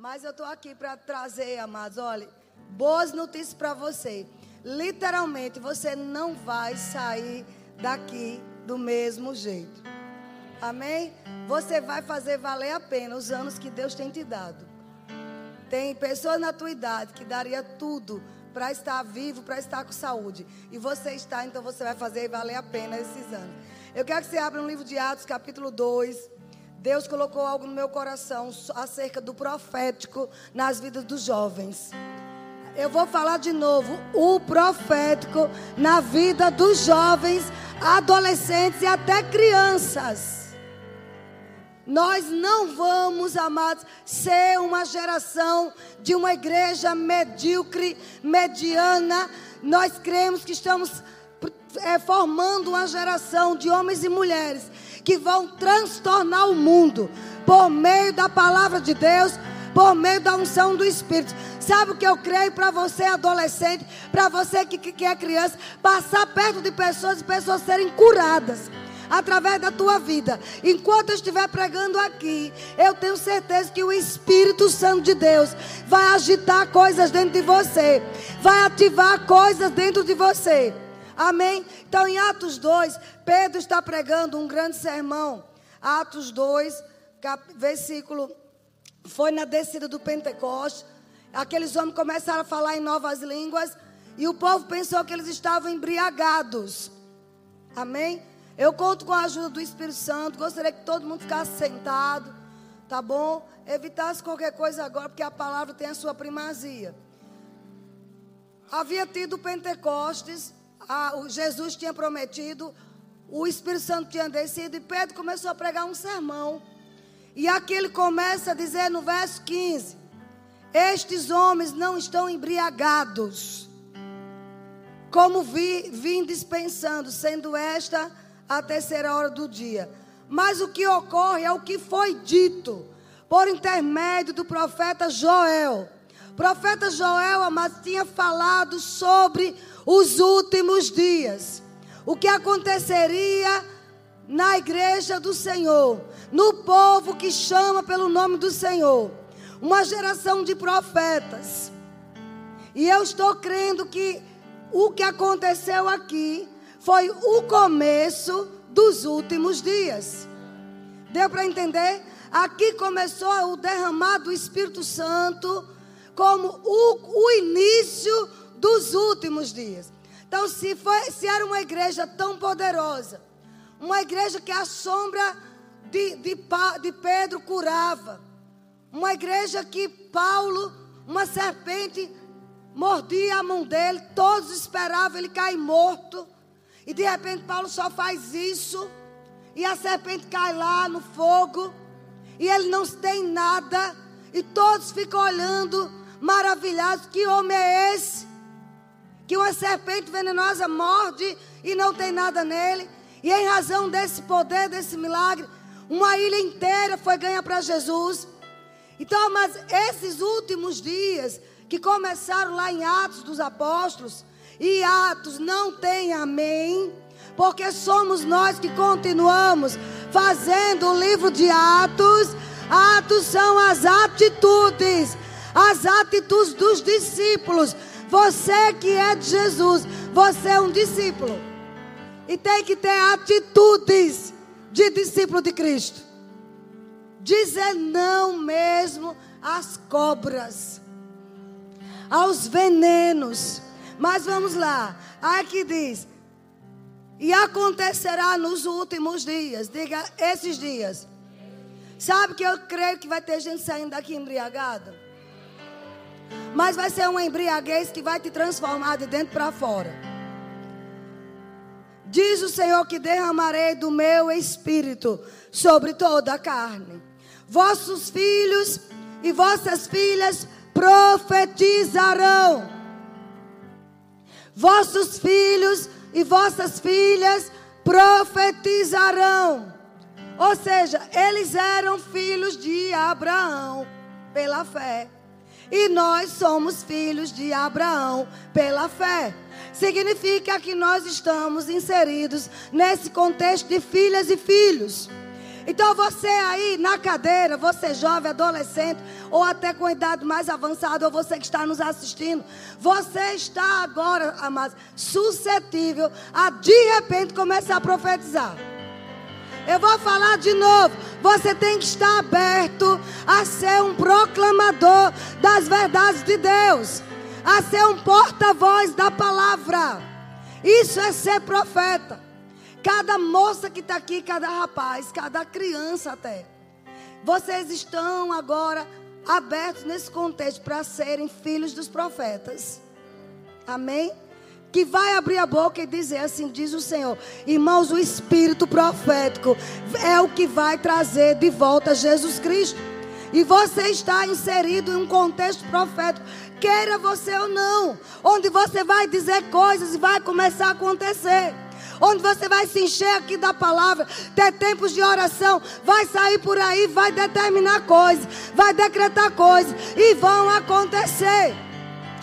Mas eu estou aqui para trazer, amados, olha, boas notícias para você. Literalmente, você não vai sair daqui do mesmo jeito. Amém? Você vai fazer valer a pena os anos que Deus tem te dado. Tem pessoas na tua idade que daria tudo para estar vivo, para estar com saúde. E você está, então você vai fazer valer a pena esses anos. Eu quero que você abra um livro de Atos, capítulo 2. Deus colocou algo no meu coração acerca do profético nas vidas dos jovens. Eu vou falar de novo, o profético na vida dos jovens, adolescentes e até crianças. Nós não vamos, amados, ser uma geração de uma igreja medíocre, mediana. Nós cremos que estamos é, formando uma geração de homens e mulheres que vão transtornar o mundo por meio da palavra de Deus, por meio da unção do Espírito. Sabe o que eu creio para você, adolescente, para você que, que, é criança, passar perto de pessoas e pessoas serem curadas através da tua vida. Enquanto eu estiver pregando aqui, eu tenho certeza que o Espírito Santo de Deus vai agitar coisas dentro de você, vai ativar coisas dentro de você. Amém? Então, em Atos 2, Pedro está pregando um grande sermão. Atos 2, cap, versículo. Foi na descida do Pentecoste. Aqueles homens começaram a falar em novas línguas. E o povo pensou que eles estavam embriagados. Amém? Eu conto com a ajuda do Espírito Santo. Gostaria que todo mundo ficasse sentado. Tá bom? Evitasse qualquer coisa agora, porque a palavra tem a sua primazia. Havia tido Pentecostes. A, o Jesus tinha prometido. O Espírito Santo tinha descido. E Pedro começou a pregar um sermão. E aqui ele começa a dizer no verso 15: Estes homens não estão embriagados, como vi, vim dispensando, sendo esta a terceira hora do dia. Mas o que ocorre é o que foi dito por intermédio do profeta Joel. Profeta Joel, amados, tinha falado sobre os últimos dias. O que aconteceria na igreja do Senhor, no povo que chama pelo nome do Senhor. Uma geração de profetas. E eu estou crendo que o que aconteceu aqui foi o começo dos últimos dias. Deu para entender? Aqui começou o derramar do Espírito Santo como o, o início dos últimos dias. Então, se, foi, se era uma igreja tão poderosa, uma igreja que a sombra de, de, de Pedro curava, uma igreja que Paulo, uma serpente, mordia a mão dele, todos esperavam ele cair morto. E de repente Paulo só faz isso. E a serpente cai lá no fogo. E ele não tem nada. E todos ficam olhando, maravilhados. Que homem é esse? Que uma serpente venenosa morde e não tem nada nele. E em razão desse poder, desse milagre, uma ilha inteira foi ganha para Jesus. Então, mas esses últimos dias que começaram lá em Atos dos Apóstolos, e Atos não tem amém, porque somos nós que continuamos fazendo o livro de Atos. Atos são as atitudes, as atitudes dos discípulos. Você que é de Jesus, você é um discípulo. E tem que ter atitudes de discípulo de Cristo. Dizer não mesmo às cobras, aos venenos mas vamos lá. Aqui diz: E acontecerá nos últimos dias. Diga esses dias. Sabe que eu creio que vai ter gente saindo daqui embriagada? Mas vai ser uma embriaguez que vai te transformar de dentro para fora. Diz o Senhor que derramarei do meu espírito sobre toda a carne. Vossos filhos e vossas filhas profetizarão Vossos filhos e vossas filhas profetizarão. Ou seja, eles eram filhos de Abraão pela fé. E nós somos filhos de Abraão pela fé. Significa que nós estamos inseridos nesse contexto de filhas e filhos. Então você aí na cadeira, você jovem, adolescente, ou até com idade mais avançada, ou você que está nos assistindo, você está agora, amados, suscetível a de repente começar a profetizar. Eu vou falar de novo. Você tem que estar aberto a ser um proclamador das verdades de Deus, a ser um porta-voz da palavra. Isso é ser profeta. Cada moça que está aqui, cada rapaz, cada criança até. Vocês estão agora abertos nesse contexto para serem filhos dos profetas. Amém? Que vai abrir a boca e dizer assim: diz o Senhor. Irmãos, o espírito profético é o que vai trazer de volta Jesus Cristo. E você está inserido em um contexto profético, queira você ou não, onde você vai dizer coisas e vai começar a acontecer onde você vai se encher aqui da palavra, ter tempos de oração, vai sair por aí, vai determinar coisas, vai decretar coisas e vão acontecer.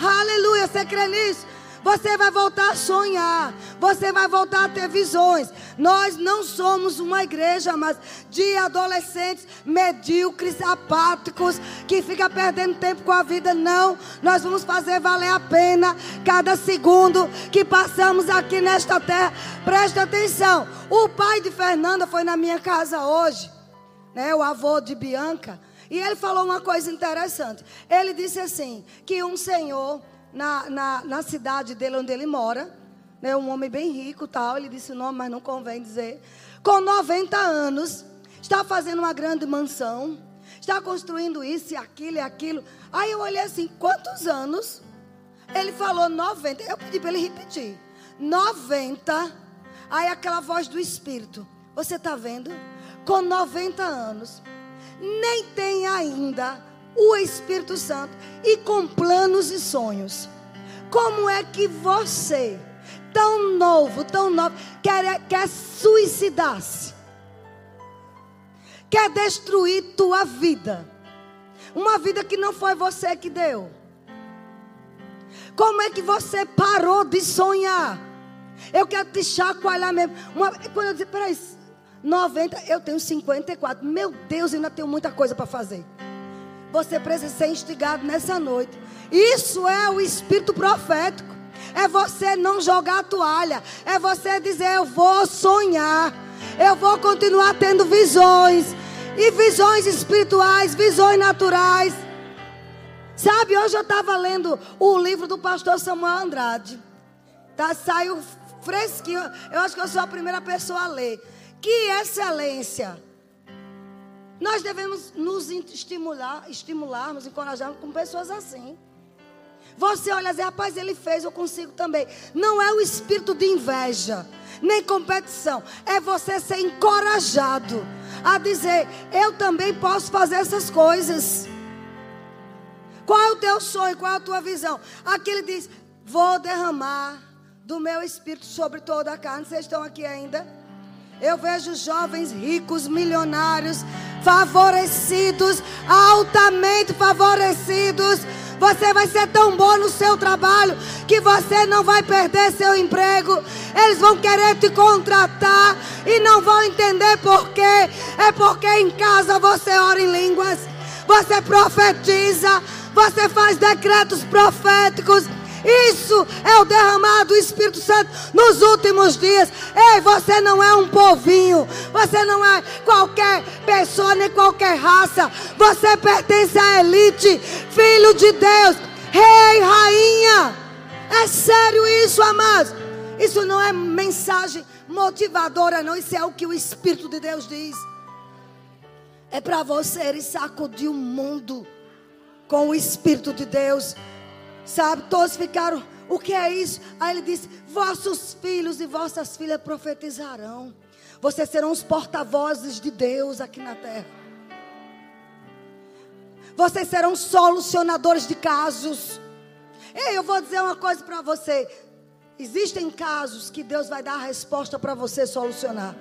Aleluia, você crê nisso? Você vai voltar a sonhar. Você vai voltar a ter visões. Nós não somos uma igreja, mas de adolescentes medíocres, apáticos, que fica perdendo tempo com a vida. Não. Nós vamos fazer valer a pena cada segundo que passamos aqui nesta terra. Presta atenção. O pai de Fernanda foi na minha casa hoje, né? O avô de Bianca. E ele falou uma coisa interessante. Ele disse assim: que um senhor na, na, na cidade dele, onde ele mora. Né, um homem bem rico tal. Ele disse o nome, mas não convém dizer. Com 90 anos, está fazendo uma grande mansão. Está construindo isso e aquilo e aquilo. Aí eu olhei assim, quantos anos? Ele falou 90. Eu pedi para ele repetir. 90. Aí aquela voz do Espírito. Você está vendo? Com 90 anos. Nem tem ainda o Espírito Santo e com planos e sonhos. Como é que você, tão novo, tão novo, quer, quer suicidar-se? Quer destruir tua vida? Uma vida que não foi você que deu. Como é que você parou de sonhar? Eu quero te chacoalhar mesmo. Uma, quando eu disse, peraí, 90, eu tenho 54. Meu Deus, ainda tenho muita coisa para fazer. Você precisa ser instigado nessa noite. Isso é o espírito profético. É você não jogar a toalha. É você dizer: Eu vou sonhar. Eu vou continuar tendo visões. E visões espirituais, visões naturais. Sabe, hoje eu estava lendo o livro do pastor Samuel Andrade. Tá, saiu fresquinho. Eu acho que eu sou a primeira pessoa a ler. Que excelência! Nós devemos nos estimular, estimularmos, encorajarmos com pessoas assim. Você olha e diz, rapaz, ele fez, eu consigo também. Não é o espírito de inveja, nem competição. É você ser encorajado a dizer, eu também posso fazer essas coisas. Qual é o teu sonho? Qual é a tua visão? Aqui ele diz: Vou derramar do meu espírito sobre toda a carne. Vocês estão aqui ainda? Eu vejo jovens ricos, milionários, favorecidos, altamente favorecidos. Você vai ser tão bom no seu trabalho que você não vai perder seu emprego. Eles vão querer te contratar e não vão entender por quê. É porque em casa você ora em línguas, você profetiza, você faz decretos proféticos isso é o derramar do Espírito Santo nos últimos dias. Ei, você não é um povinho. Você não é qualquer pessoa, nem qualquer raça. Você pertence à elite. Filho de Deus. Rei, rainha. É sério isso, amados. Isso não é mensagem motivadora, não. Isso é o que o Espírito de Deus diz. É para você sacudir o mundo com o Espírito de Deus. Sabe, todos ficaram, o que é isso? Aí ele disse: Vossos filhos e vossas filhas profetizarão. Vocês serão os porta-vozes de Deus aqui na terra. Vocês serão solucionadores de casos. Ei, eu vou dizer uma coisa para você. Existem casos que Deus vai dar a resposta para você solucionar.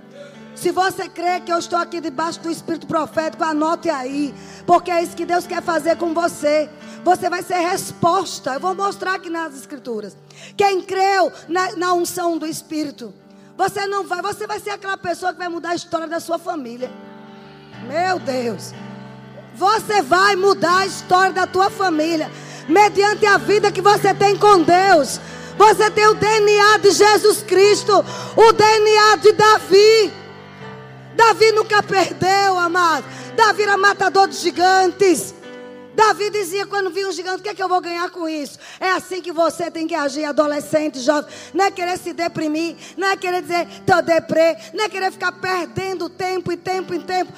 Se você crê que eu estou aqui debaixo do Espírito Profético, anote aí. Porque é isso que Deus quer fazer com você. Você vai ser resposta. Eu vou mostrar aqui nas Escrituras. Quem creu na, na unção do Espírito. Você não vai, você vai ser aquela pessoa que vai mudar a história da sua família. Meu Deus. Você vai mudar a história da tua família mediante a vida que você tem com Deus. Você tem o DNA de Jesus Cristo, o DNA de Davi. Davi nunca perdeu, amado. Davi era matador de gigantes. Davi dizia quando via um gigante: O que é que eu vou ganhar com isso? É assim que você tem que agir, adolescente, jovem. Não é querer se deprimir, não é querer dizer tô deprê, não é querer ficar perdendo tempo e tempo e tempo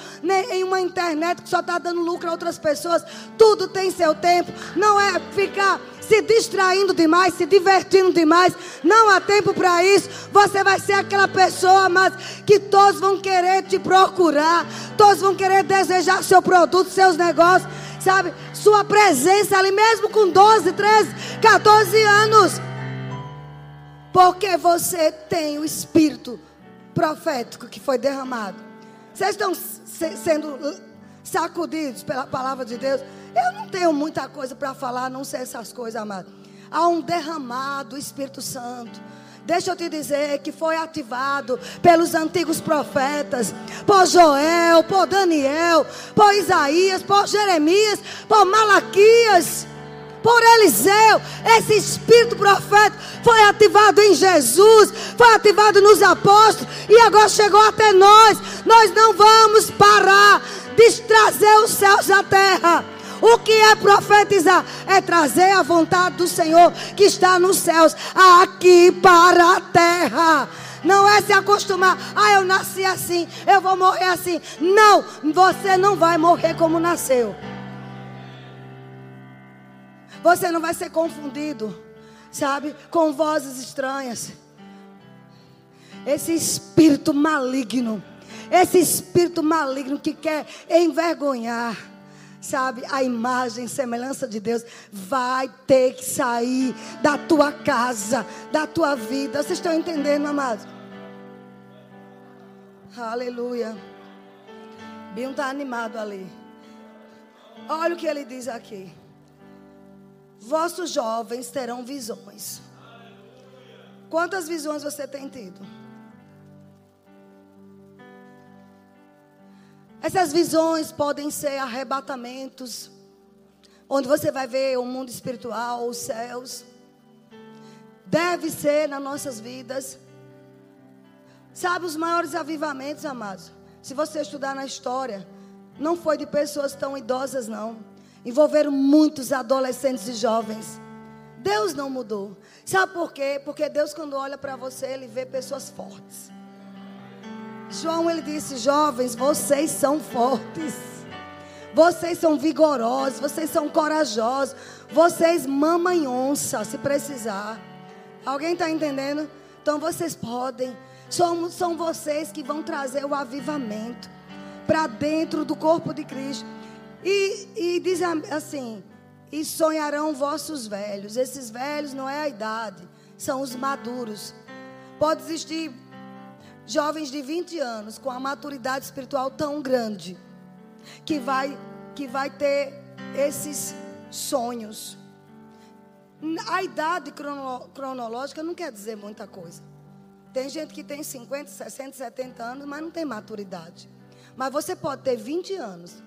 em uma internet que só está dando lucro a outras pessoas. Tudo tem seu tempo. Não é ficar se distraindo demais, se divertindo demais. Não há tempo para isso. Você vai ser aquela pessoa, mas que todos vão querer te procurar, todos vão querer desejar seu produto, seus negócios sabe? Sua presença ali, mesmo com 12, 13, 14 anos. Porque você tem o espírito profético que foi derramado. Vocês estão sendo sacudidos pela palavra de Deus. Eu não tenho muita coisa para falar, a não sei essas coisas, amado. Há um derramado Espírito Santo. Deixa eu te dizer que foi ativado pelos antigos profetas, por Joel, por Daniel, por Isaías, por Jeremias, por Malaquias, por Eliseu. Esse espírito profético foi ativado em Jesus, foi ativado nos apóstolos e agora chegou até nós. Nós não vamos parar de trazer os céus à terra. O que é profetizar? É trazer a vontade do Senhor que está nos céus aqui para a terra. Não é se acostumar. Ah, eu nasci assim, eu vou morrer assim. Não, você não vai morrer como nasceu. Você não vai ser confundido, sabe, com vozes estranhas. Esse espírito maligno, esse espírito maligno que quer envergonhar Sabe, a imagem, semelhança de Deus vai ter que sair da tua casa, da tua vida. Vocês estão entendendo, amados? Aleluia. Bion está animado ali. Olha o que ele diz aqui. Vossos jovens terão visões. Quantas visões você tem tido? Essas visões podem ser arrebatamentos, onde você vai ver o mundo espiritual, os céus. Deve ser nas nossas vidas. Sabe os maiores avivamentos, amados? Se você estudar na história, não foi de pessoas tão idosas, não. Envolveram muitos adolescentes e jovens. Deus não mudou. Sabe por quê? Porque Deus, quando olha para você, Ele vê pessoas fortes. João ele disse: Jovens, vocês são fortes. Vocês são vigorosos, vocês são corajosos. Vocês mamãe onça, se precisar. Alguém está entendendo? Então vocês podem. São, são vocês que vão trazer o avivamento para dentro do corpo de Cristo. E, e diz assim: E sonharão vossos velhos. Esses velhos não é a idade, são os maduros. Pode existir jovens de 20 anos com a maturidade espiritual tão grande que vai que vai ter esses sonhos. A idade cronológica não quer dizer muita coisa. Tem gente que tem 50, 60, 70 anos, mas não tem maturidade. Mas você pode ter 20 anos,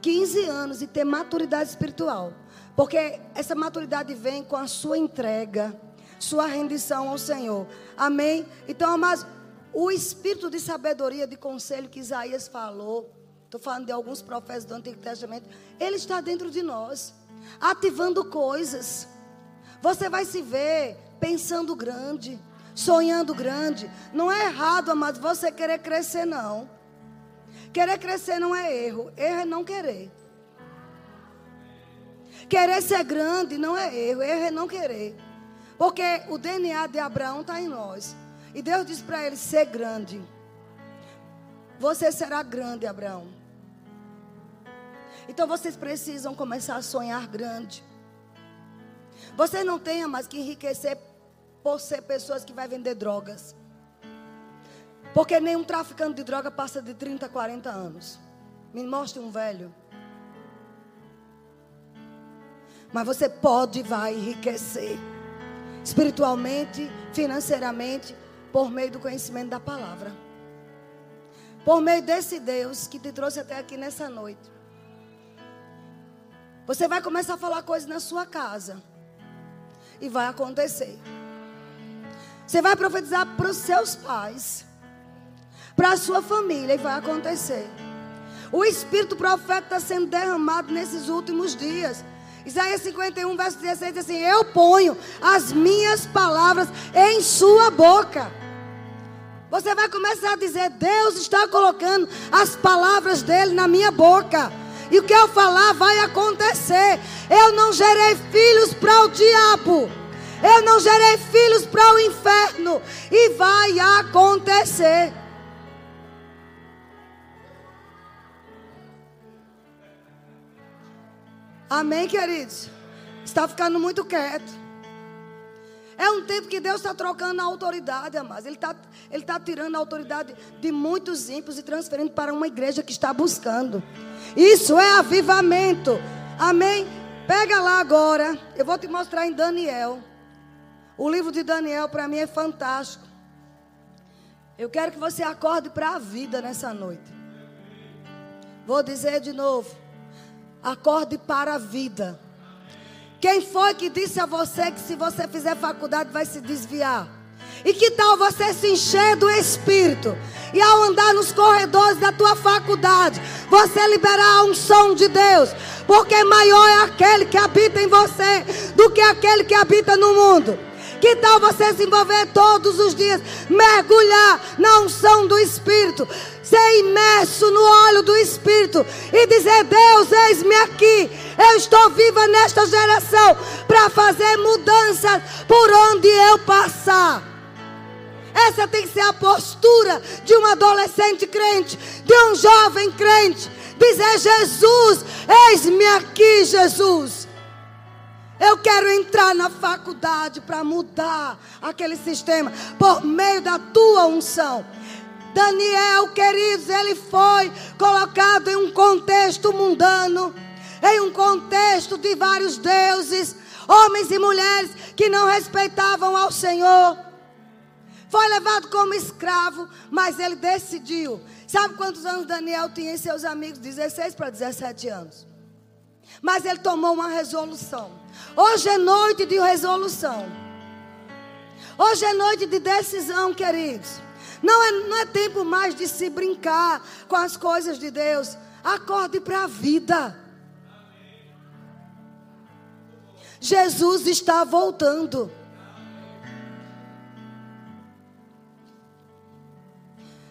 15 anos e ter maturidade espiritual. Porque essa maturidade vem com a sua entrega, sua rendição ao Senhor. Amém? Então, mas o espírito de sabedoria, de conselho que Isaías falou, estou falando de alguns profetas do Antigo Testamento, ele está dentro de nós, ativando coisas. Você vai se ver pensando grande, sonhando grande. Não é errado, amado, você querer crescer, não. Querer crescer não é erro, erro é não querer. Querer ser grande não é erro, erro é não querer. Porque o DNA de Abraão está em nós. E Deus disse para ele: ser grande. Você será grande, Abraão. Então vocês precisam começar a sonhar grande. Você não tenha mais que enriquecer por ser pessoas que vai vender drogas. Porque nenhum traficante de droga passa de 30, 40 anos. Me mostre um velho. Mas você pode e vai enriquecer. Espiritualmente, financeiramente, por meio do conhecimento da palavra. por meio desse Deus que te trouxe até aqui nessa noite. Você vai começar a falar coisas na sua casa. E vai acontecer. Você vai profetizar para os seus pais, para a sua família, e vai acontecer. O espírito profeta está sendo derramado nesses últimos dias. Isaías 51, verso 16 diz assim: Eu ponho as minhas palavras em sua boca. Você vai começar a dizer: Deus está colocando as palavras dele na minha boca. E o que eu falar vai acontecer. Eu não gerei filhos para o diabo. Eu não gerei filhos para o inferno. E vai acontecer. Amém, queridos? Está ficando muito quieto. É um tempo que Deus está trocando a autoridade, amados. Ele está ele tá tirando a autoridade de muitos ímpios e transferindo para uma igreja que está buscando. Isso é avivamento. Amém? Pega lá agora. Eu vou te mostrar em Daniel. O livro de Daniel para mim é fantástico. Eu quero que você acorde para a vida nessa noite. Vou dizer de novo. Acorde para a vida. Quem foi que disse a você que se você fizer faculdade vai se desviar? E que tal você se encher do Espírito? E ao andar nos corredores da tua faculdade, você liberar a unção de Deus. Porque maior é aquele que habita em você do que aquele que habita no mundo. Que tal você se envolver todos os dias, mergulhar na unção do Espírito, ser imerso no óleo do Espírito e dizer: Deus, eis-me aqui. Eu estou viva nesta geração para fazer mudanças por onde eu passar. Essa tem que ser a postura de um adolescente crente, de um jovem crente. Dizer: Jesus, eis-me aqui, Jesus. Eu quero entrar na faculdade para mudar aquele sistema por meio da tua unção. Daniel, queridos, ele foi colocado em um contexto mundano, em um contexto de vários deuses, homens e mulheres que não respeitavam ao Senhor. Foi levado como escravo, mas ele decidiu. Sabe quantos anos Daniel tinha em seus amigos? 16 para 17 anos. Mas ele tomou uma resolução. Hoje é noite de resolução. Hoje é noite de decisão, queridos. Não é, não é tempo mais de se brincar com as coisas de Deus. Acorde para a vida. Jesus está voltando.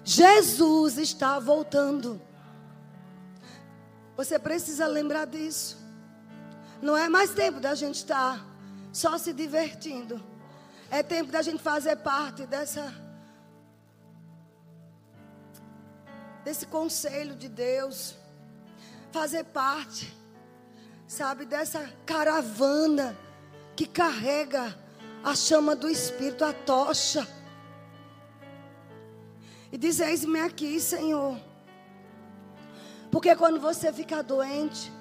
Jesus está voltando. Você precisa lembrar disso. Não é mais tempo da gente estar só se divertindo. É tempo da gente fazer parte dessa desse conselho de Deus. Fazer parte, sabe, dessa caravana que carrega a chama do Espírito, a tocha. E diz: Eis-me aqui, Senhor. Porque quando você fica doente,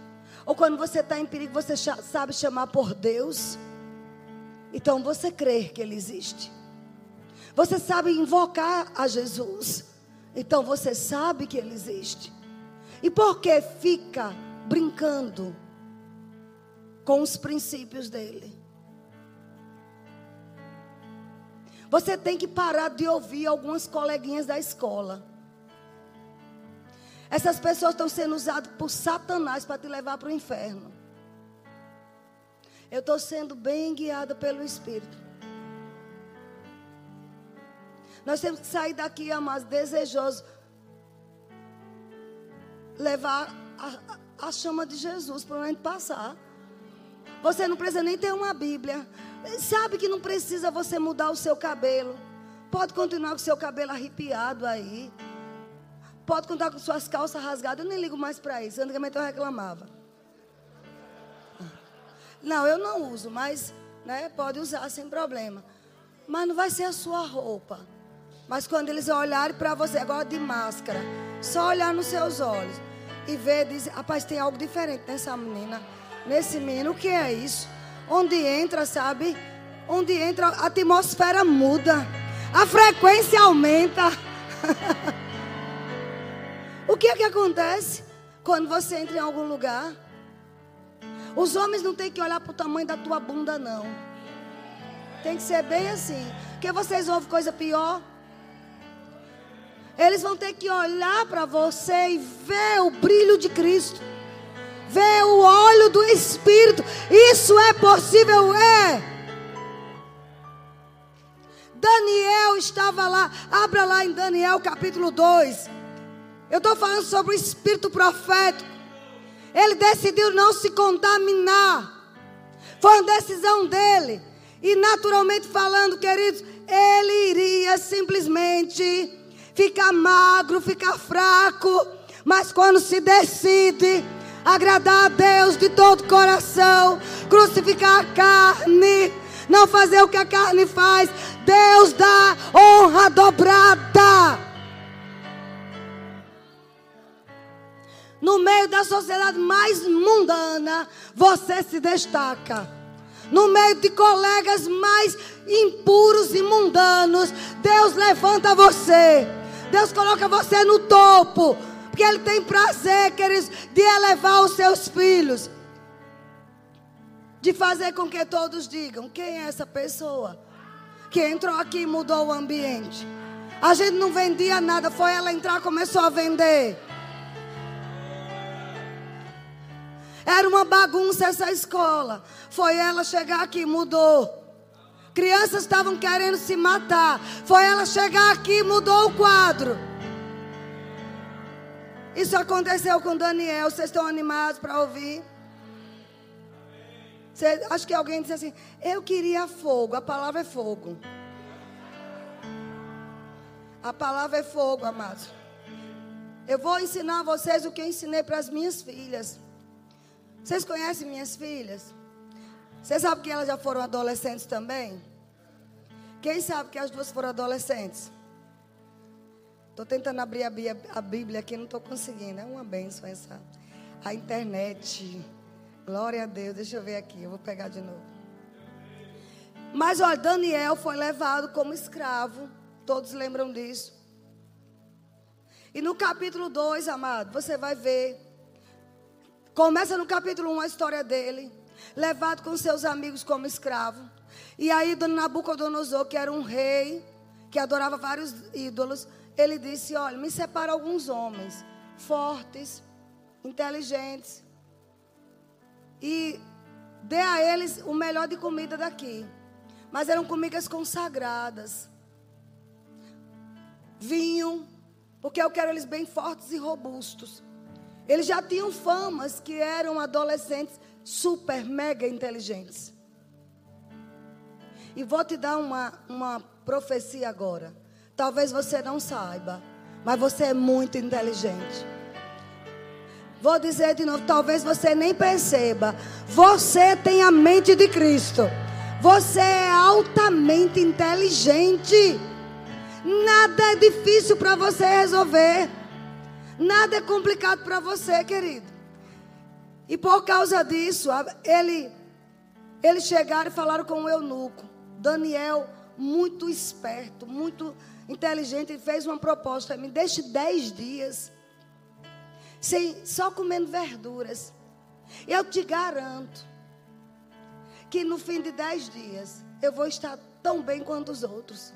ou quando você está em perigo, você sabe chamar por Deus. Então você crê que Ele existe. Você sabe invocar a Jesus. Então você sabe que Ele existe. E por que fica brincando com os princípios dele? Você tem que parar de ouvir algumas coleguinhas da escola. Essas pessoas estão sendo usadas por Satanás para te levar para o inferno. Eu estou sendo bem guiada pelo Espírito. Nós temos que sair daqui, amados, desejosos. Levar a, a, chama de Jesus para onde passar. Você não precisa nem ter uma Bíblia. Sabe que não precisa você mudar o seu cabelo. Pode continuar com o seu cabelo arrepiado aí. Pode contar com suas calças rasgadas. Eu nem ligo mais para isso. Antigamente eu reclamava. Não, eu não uso, mas né, pode usar sem problema. Mas não vai ser a sua roupa. Mas quando eles olharem para você, agora de máscara, só olhar nos seus olhos e ver, dizer, rapaz, tem algo diferente nessa menina, nesse menino, o que é isso? Onde entra, sabe? Onde entra, a atmosfera muda, a frequência aumenta. O que é que acontece quando você entra em algum lugar? Os homens não têm que olhar para o tamanho da tua bunda, não. Tem que ser bem assim. Porque vocês ouvem coisa pior. Eles vão ter que olhar para você e ver o brilho de Cristo. Ver o óleo do Espírito. Isso é possível? É. Daniel estava lá. Abra lá em Daniel capítulo 2. Eu estou falando sobre o espírito profético. Ele decidiu não se contaminar. Foi uma decisão dele. E naturalmente falando, queridos, ele iria simplesmente ficar magro, ficar fraco. Mas quando se decide agradar a Deus de todo o coração, crucificar a carne, não fazer o que a carne faz, Deus dá honra dobrada. No meio da sociedade mais mundana, você se destaca. No meio de colegas mais impuros e mundanos, Deus levanta você. Deus coloca você no topo. Porque Ele tem prazer, queridos, de elevar os seus filhos. De fazer com que todos digam: quem é essa pessoa? Que entrou aqui e mudou o ambiente. A gente não vendia nada, foi ela entrar começou a vender. Era uma bagunça essa escola. Foi ela chegar aqui, mudou. Crianças estavam querendo se matar. Foi ela chegar aqui, mudou o quadro. Isso aconteceu com Daniel. Vocês estão animados para ouvir? Cê, acho que alguém disse assim: Eu queria fogo. A palavra é fogo. A palavra é fogo, amados. Eu vou ensinar a vocês o que eu ensinei para as minhas filhas. Vocês conhecem minhas filhas? Vocês sabem que elas já foram adolescentes também? Quem sabe que as duas foram adolescentes? Estou tentando abrir a Bíblia aqui, não estou conseguindo. É uma benção essa. A internet. Glória a Deus. Deixa eu ver aqui, eu vou pegar de novo. Mas olha, Daniel foi levado como escravo. Todos lembram disso. E no capítulo 2, amado, você vai ver Começa no capítulo 1 a história dele, levado com seus amigos como escravo. E aí, Nabucodonosor, que era um rei, que adorava vários ídolos, ele disse: Olha, me separa alguns homens fortes, inteligentes, e dê a eles o melhor de comida daqui. Mas eram comidas consagradas, vinho, porque eu quero eles bem fortes e robustos. Eles já tinham famas que eram adolescentes super, mega inteligentes. E vou te dar uma, uma profecia agora. Talvez você não saiba, mas você é muito inteligente. Vou dizer de novo, talvez você nem perceba. Você tem a mente de Cristo. Você é altamente inteligente. Nada é difícil para você resolver. Nada é complicado para você, querido. E por causa disso, ele, eles chegaram e falaram com o eunuco. Daniel, muito esperto, muito inteligente, fez uma proposta. Me deixe dez dias, sem, só comendo verduras. Eu te garanto que no fim de dez dias eu vou estar tão bem quanto os outros.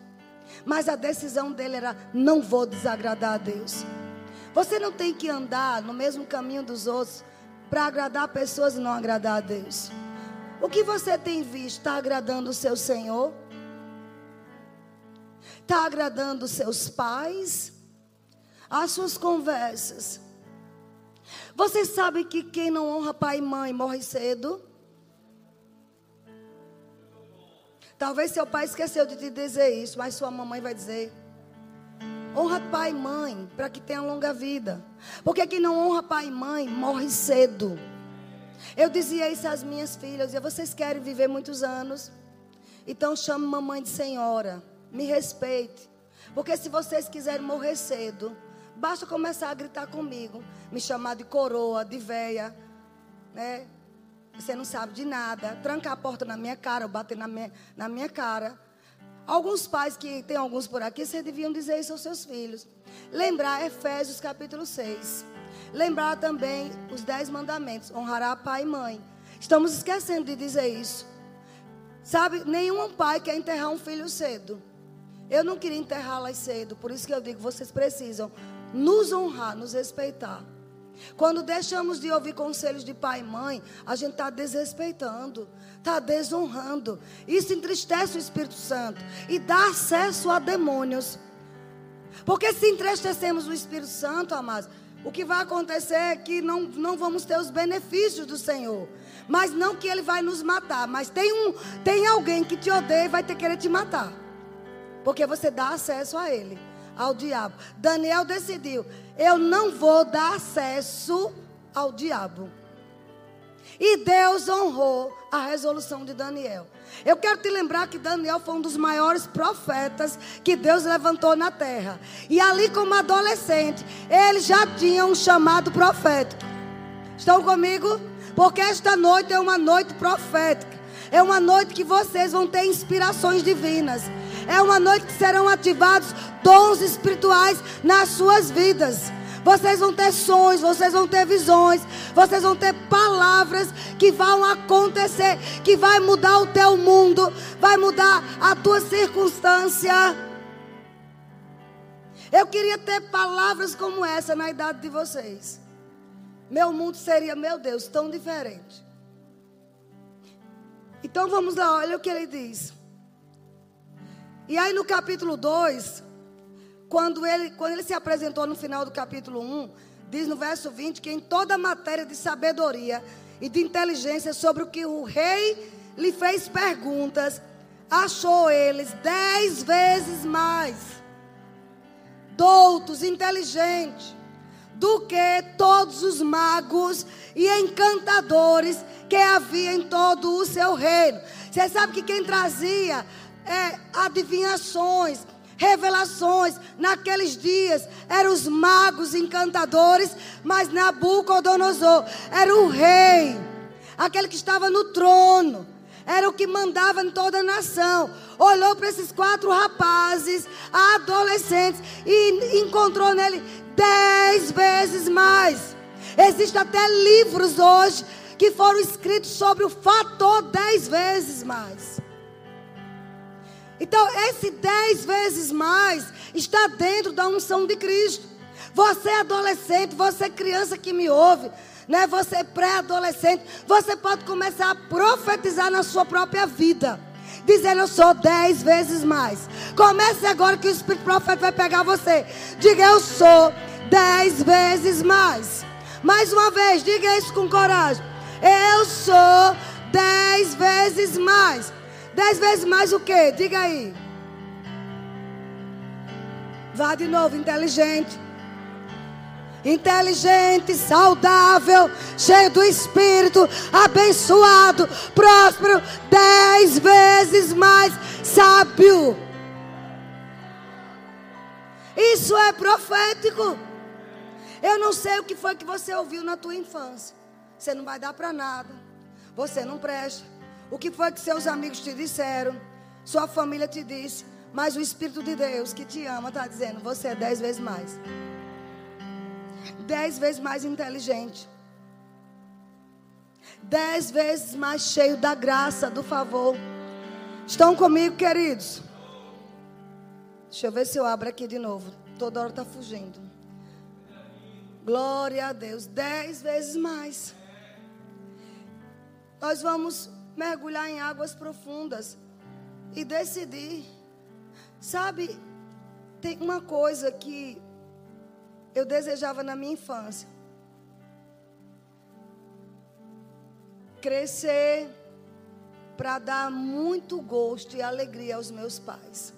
Mas a decisão dele era: não vou desagradar a Deus. Você não tem que andar no mesmo caminho dos outros para agradar pessoas e não agradar a Deus. O que você tem visto está agradando o seu Senhor? Está agradando os seus pais? As suas conversas? Você sabe que quem não honra pai e mãe morre cedo? Talvez seu pai esqueceu de te dizer isso, mas sua mamãe vai dizer. Honra pai e mãe para que tenha longa vida. Porque quem não honra pai e mãe morre cedo. Eu dizia isso às minhas filhas: e vocês querem viver muitos anos? Então chame mamãe de senhora. Me respeite. Porque se vocês quiserem morrer cedo, basta começar a gritar comigo, me chamar de coroa, de véia, né? Você não sabe de nada. Trancar a porta na minha cara, ou bater na minha, na minha cara. Alguns pais que tem alguns por aqui, vocês deviam dizer isso aos seus filhos. Lembrar Efésios capítulo 6. Lembrar também os dez mandamentos. Honrará pai e mãe. Estamos esquecendo de dizer isso. Sabe, nenhum pai quer enterrar um filho cedo. Eu não queria enterrá-las cedo, por isso que eu digo, vocês precisam nos honrar, nos respeitar. Quando deixamos de ouvir conselhos de pai e mãe, a gente está desrespeitando, está desonrando. Isso entristece o Espírito Santo e dá acesso a demônios. Porque se entristecemos o Espírito Santo, amados, o que vai acontecer é que não, não vamos ter os benefícios do Senhor. Mas não que Ele vai nos matar. Mas tem, um, tem alguém que te odeia e vai ter que querer te matar. Porque você dá acesso a Ele, ao diabo. Daniel decidiu: eu não vou dar acesso ao diabo. E Deus honrou a resolução de Daniel. Eu quero te lembrar que Daniel foi um dos maiores profetas que Deus levantou na terra. E ali, como adolescente, ele já tinha um chamado profético. Estão comigo? Porque esta noite é uma noite profética. É uma noite que vocês vão ter inspirações divinas. É uma noite que serão ativados dons espirituais nas suas vidas. Vocês vão ter sonhos, vocês vão ter visões, vocês vão ter palavras que vão acontecer, que vai mudar o teu mundo, vai mudar a tua circunstância. Eu queria ter palavras como essa na idade de vocês. Meu mundo seria, meu Deus, tão diferente. Então vamos lá, olha o que ele diz. E aí no capítulo 2, quando ele, quando ele se apresentou no final do capítulo 1, diz no verso 20 que em toda matéria de sabedoria e de inteligência sobre o que o rei lhe fez perguntas, achou eles dez vezes mais doutos, inteligentes, do que todos os magos e encantadores que havia em todo o seu reino. Você sabe que quem trazia é, adivinhações, revelações naqueles dias eram os magos encantadores, mas Nabucodonosor era o rei, aquele que estava no trono, era o que mandava em toda a nação. Olhou para esses quatro rapazes, adolescentes, e encontrou nele dez vezes mais. Existem até livros hoje que foram escritos sobre o fator dez vezes mais. Então, esse dez vezes mais está dentro da unção de Cristo. Você é adolescente, você é criança que me ouve, né? Você é pré-adolescente, você pode começar a profetizar na sua própria vida. Dizendo, eu sou dez vezes mais. Comece agora que o Espírito Profeta vai pegar você. Diga, eu sou dez vezes mais. Mais uma vez, diga isso com coragem. Eu sou dez vezes mais. Dez vezes mais o que? Diga aí. Vá de novo, inteligente. Inteligente, saudável, cheio do Espírito, abençoado, próspero, dez vezes mais sábio. Isso é profético. Eu não sei o que foi que você ouviu na tua infância. Você não vai dar para nada. Você não presta. O que foi que seus amigos te disseram? Sua família te disse. Mas o Espírito de Deus que te ama está dizendo: você é dez vezes mais. Dez vezes mais inteligente. Dez vezes mais cheio da graça, do favor. Estão comigo, queridos? Deixa eu ver se eu abro aqui de novo. Toda hora está fugindo. Glória a Deus. Dez vezes mais. Nós vamos mergulhar em águas profundas e decidir. Sabe, tem uma coisa que eu desejava na minha infância: crescer para dar muito gosto e alegria aos meus pais,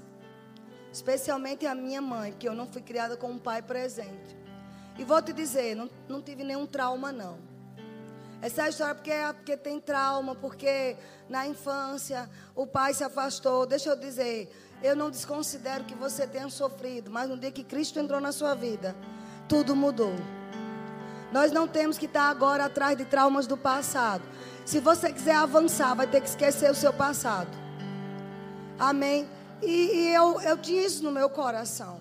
especialmente a minha mãe, que eu não fui criada com um pai presente. E vou te dizer, não, não tive nenhum trauma, não. Essa é história porque, é porque tem trauma, porque na infância o pai se afastou. Deixa eu dizer, eu não desconsidero que você tenha sofrido, mas no dia que Cristo entrou na sua vida, tudo mudou. Nós não temos que estar agora atrás de traumas do passado. Se você quiser avançar, vai ter que esquecer o seu passado. Amém? E, e eu, eu tinha isso no meu coração.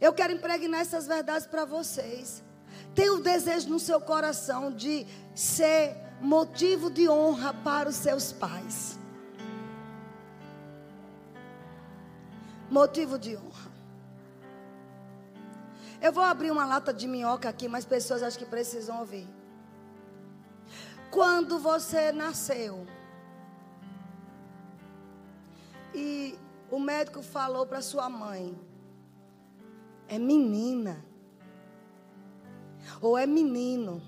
Eu quero impregnar essas verdades para vocês. Tem o desejo no seu coração de ser motivo de honra para os seus pais. Motivo de honra. Eu vou abrir uma lata de minhoca aqui, mas pessoas acho que precisam ouvir. Quando você nasceu e o médico falou para sua mãe: é menina ou é menino.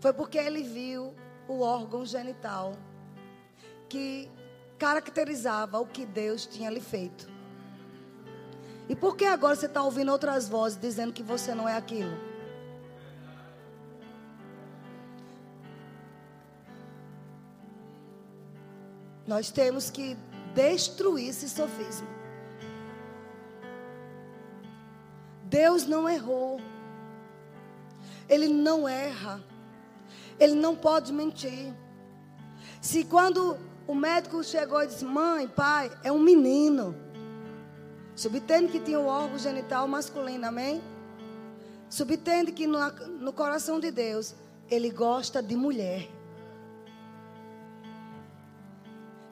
Foi porque ele viu o órgão genital que caracterizava o que Deus tinha lhe feito. E por que agora você está ouvindo outras vozes dizendo que você não é aquilo? Nós temos que destruir esse sofisma. Deus não errou. Ele não erra. Ele não pode mentir. Se quando o médico chegou e disse: Mãe, pai, é um menino. Subtende que tinha o órgão genital masculino, amém? Subtende que no, no coração de Deus, Ele gosta de mulher.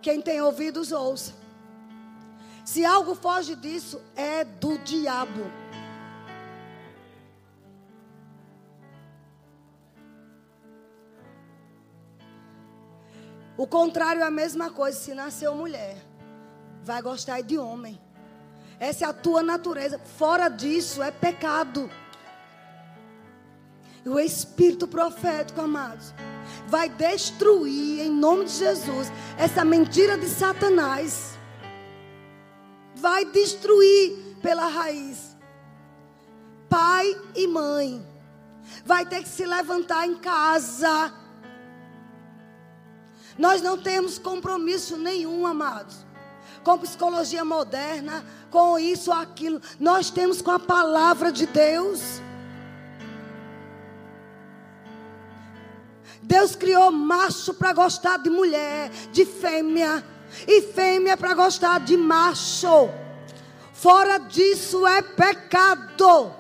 Quem tem ouvidos, ouça. Se algo foge disso, é do diabo. O contrário é a mesma coisa. Se nasceu mulher, vai gostar de homem. Essa é a tua natureza. Fora disso é pecado. E o espírito profético, amados, vai destruir em nome de Jesus essa mentira de Satanás. Vai destruir pela raiz. Pai e mãe vai ter que se levantar em casa nós não temos compromisso nenhum, amados, com psicologia moderna, com isso ou aquilo. Nós temos com a palavra de Deus. Deus criou macho para gostar de mulher, de fêmea, e fêmea para gostar de macho. Fora disso é pecado.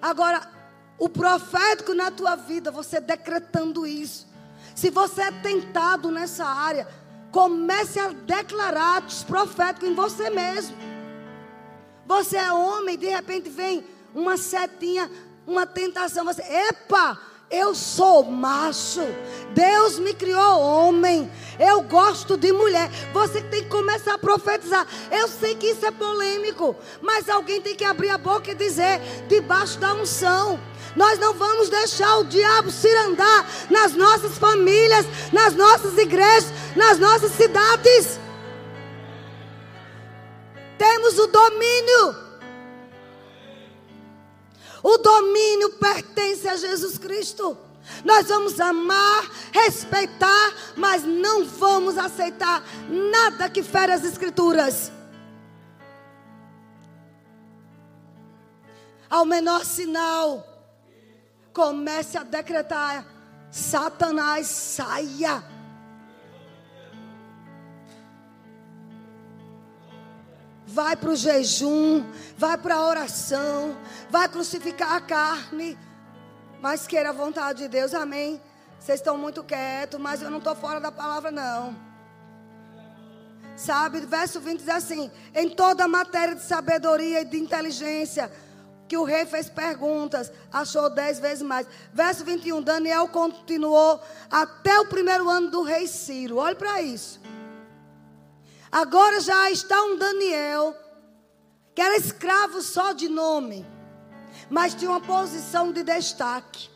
Agora, o profético na tua vida, você decretando isso. Se você é tentado nessa área, comece a declarar atos proféticos em você mesmo. Você é homem, de repente vem uma setinha, uma tentação. Você, epa, eu sou macho. Deus me criou homem. Eu gosto de mulher. Você tem que começar a profetizar. Eu sei que isso é polêmico, mas alguém tem que abrir a boca e dizer debaixo da unção. Nós não vamos deixar o diabo se andar nas nossas famílias, nas nossas igrejas, nas nossas cidades. Temos o domínio. O domínio pertence a Jesus Cristo. Nós vamos amar, respeitar, mas não vamos aceitar nada que fere as Escrituras. Ao menor sinal, Comece a decretar: Satanás, saia. Vai para o jejum, vai para a oração, vai crucificar a carne, mas queira a vontade de Deus, amém. Vocês estão muito quietos, mas eu não estou fora da palavra, não. Sabe, verso 20 diz assim: em toda matéria de sabedoria e de inteligência, que o rei fez perguntas, achou dez vezes mais. Verso 21, Daniel continuou até o primeiro ano do rei Ciro. Olhe para isso. Agora já está um Daniel, que era escravo só de nome, mas tinha uma posição de destaque.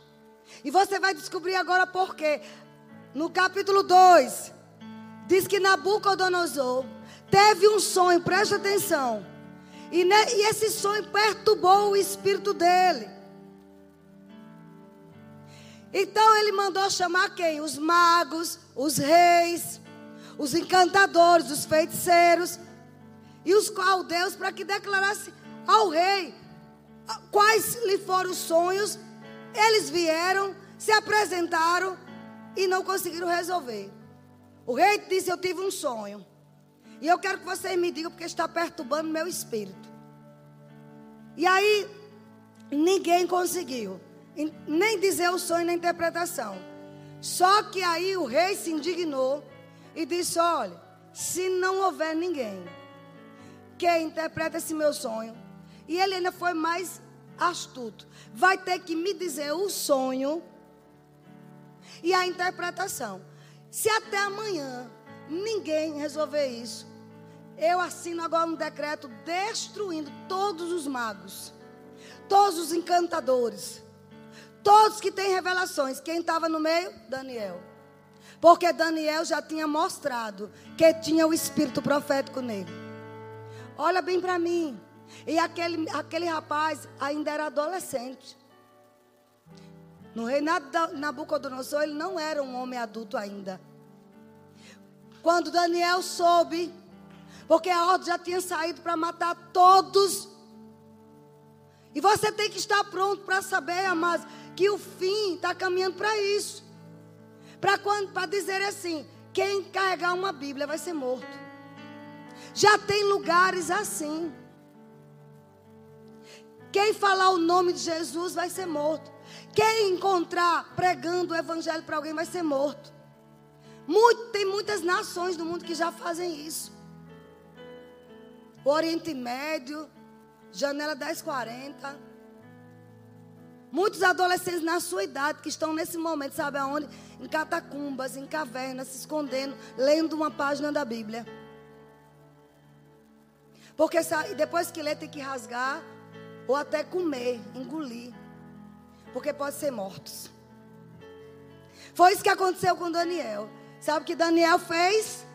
E você vai descobrir agora por quê. No capítulo 2, diz que Nabucodonosor teve um sonho, preste atenção e, né, e esse sonho perturbou o espírito dele. Então ele mandou chamar quem? Os magos, os reis, os encantadores, os feiticeiros e os caldeus para que declarasse ao rei quais lhe foram os sonhos. Eles vieram, se apresentaram e não conseguiram resolver. O rei disse: Eu tive um sonho. E eu quero que vocês me digam porque está perturbando meu espírito. E aí, ninguém conseguiu nem dizer o sonho na interpretação. Só que aí o rei se indignou e disse: Olha, se não houver ninguém que interprete esse meu sonho, e ele ainda foi mais astuto, vai ter que me dizer o sonho e a interpretação. Se até amanhã ninguém resolver isso, eu assino agora um decreto destruindo todos os magos, todos os encantadores, todos que têm revelações. Quem estava no meio? Daniel. Porque Daniel já tinha mostrado que tinha o espírito profético nele. Olha bem para mim. E aquele, aquele rapaz ainda era adolescente. No reinado de Nabucodonosor, ele não era um homem adulto ainda. Quando Daniel soube, porque a ordem já tinha saído para matar todos. E você tem que estar pronto para saber, amados, que o fim está caminhando para isso. Para dizer assim: quem carregar uma Bíblia vai ser morto. Já tem lugares assim. Quem falar o nome de Jesus vai ser morto. Quem encontrar pregando o evangelho para alguém vai ser morto. Muito, tem muitas nações do mundo que já fazem isso. O Oriente Médio, janela 1040. Muitos adolescentes na sua idade que estão nesse momento, sabe aonde? Em catacumbas, em cavernas, se escondendo, lendo uma página da Bíblia. Porque depois que lê, tem que rasgar ou até comer, engolir porque pode ser mortos. Foi isso que aconteceu com Daniel. Sabe o que Daniel fez?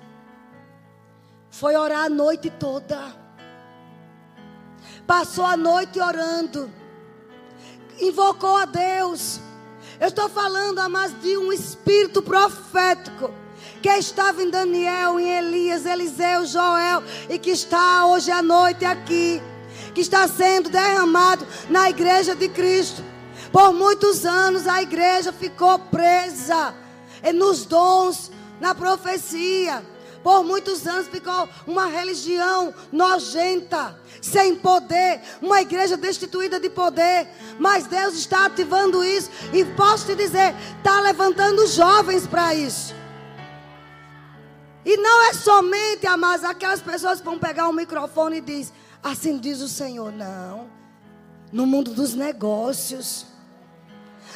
Foi orar a noite toda. Passou a noite orando. Invocou a Deus. Eu estou falando, amados, de um espírito profético que estava em Daniel, em Elias, Eliseu, Joel e que está hoje à noite aqui, que está sendo derramado na igreja de Cristo. Por muitos anos a igreja ficou presa nos dons, na profecia. Por muitos anos ficou uma religião nojenta, sem poder, uma igreja destituída de poder. Mas Deus está ativando isso e posso te dizer, está levantando jovens para isso. E não é somente, amados, aquelas pessoas que vão pegar o microfone e diz, assim diz o Senhor, não. No mundo dos negócios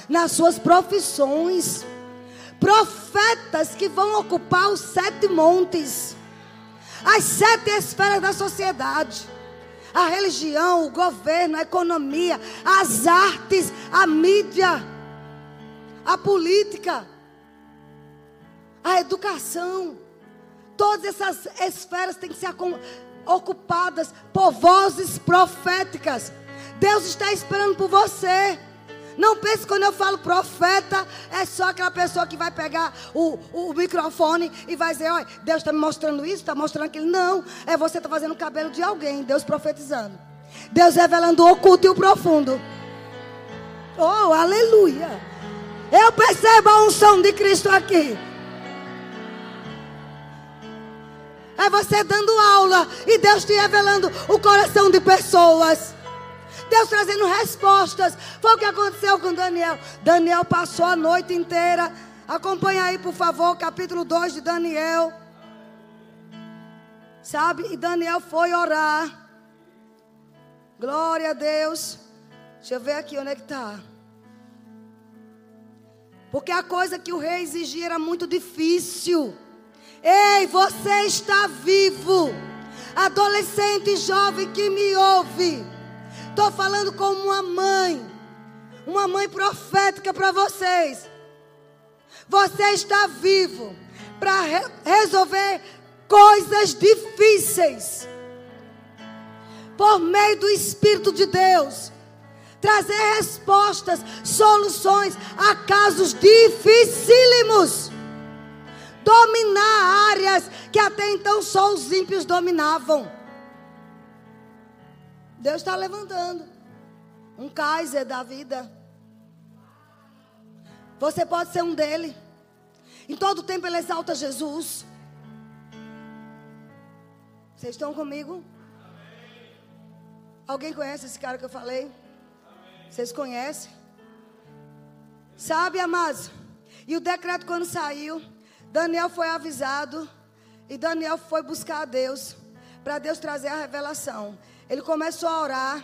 nas suas profissões. Profetas que vão ocupar os sete montes, as sete esferas da sociedade. A religião, o governo, a economia, as artes, a mídia, a política, a educação. Todas essas esferas têm que ser ocupadas por vozes proféticas. Deus está esperando por você. Não pense quando eu falo profeta, é só aquela pessoa que vai pegar o, o microfone e vai dizer: olha, Deus está me mostrando isso, está mostrando aquilo. Não, é você está fazendo o cabelo de alguém, Deus profetizando. Deus revelando o oculto e o profundo. Oh, aleluia. Eu percebo a unção de Cristo aqui. É você dando aula e Deus te revelando o coração de pessoas. Deus trazendo respostas. Foi o que aconteceu com Daniel. Daniel passou a noite inteira. Acompanha aí, por favor, capítulo 2 de Daniel. Sabe? E Daniel foi orar. Glória a Deus. Deixa eu ver aqui onde é que está. Porque a coisa que o rei exigia era muito difícil. Ei, você está vivo. Adolescente jovem que me ouve. Estou falando como uma mãe, uma mãe profética para vocês. Você está vivo para re resolver coisas difíceis por meio do Espírito de Deus. Trazer respostas, soluções a casos dificílimos. Dominar áreas que até então só os ímpios dominavam. Deus está levantando um Kaiser da vida. Você pode ser um dele. Em todo tempo ele exalta Jesus. Vocês estão comigo? Alguém conhece esse cara que eu falei? Vocês conhecem? Sabe, amados? E o decreto, quando saiu, Daniel foi avisado. E Daniel foi buscar a Deus. Para Deus trazer a revelação. Ele começou a orar.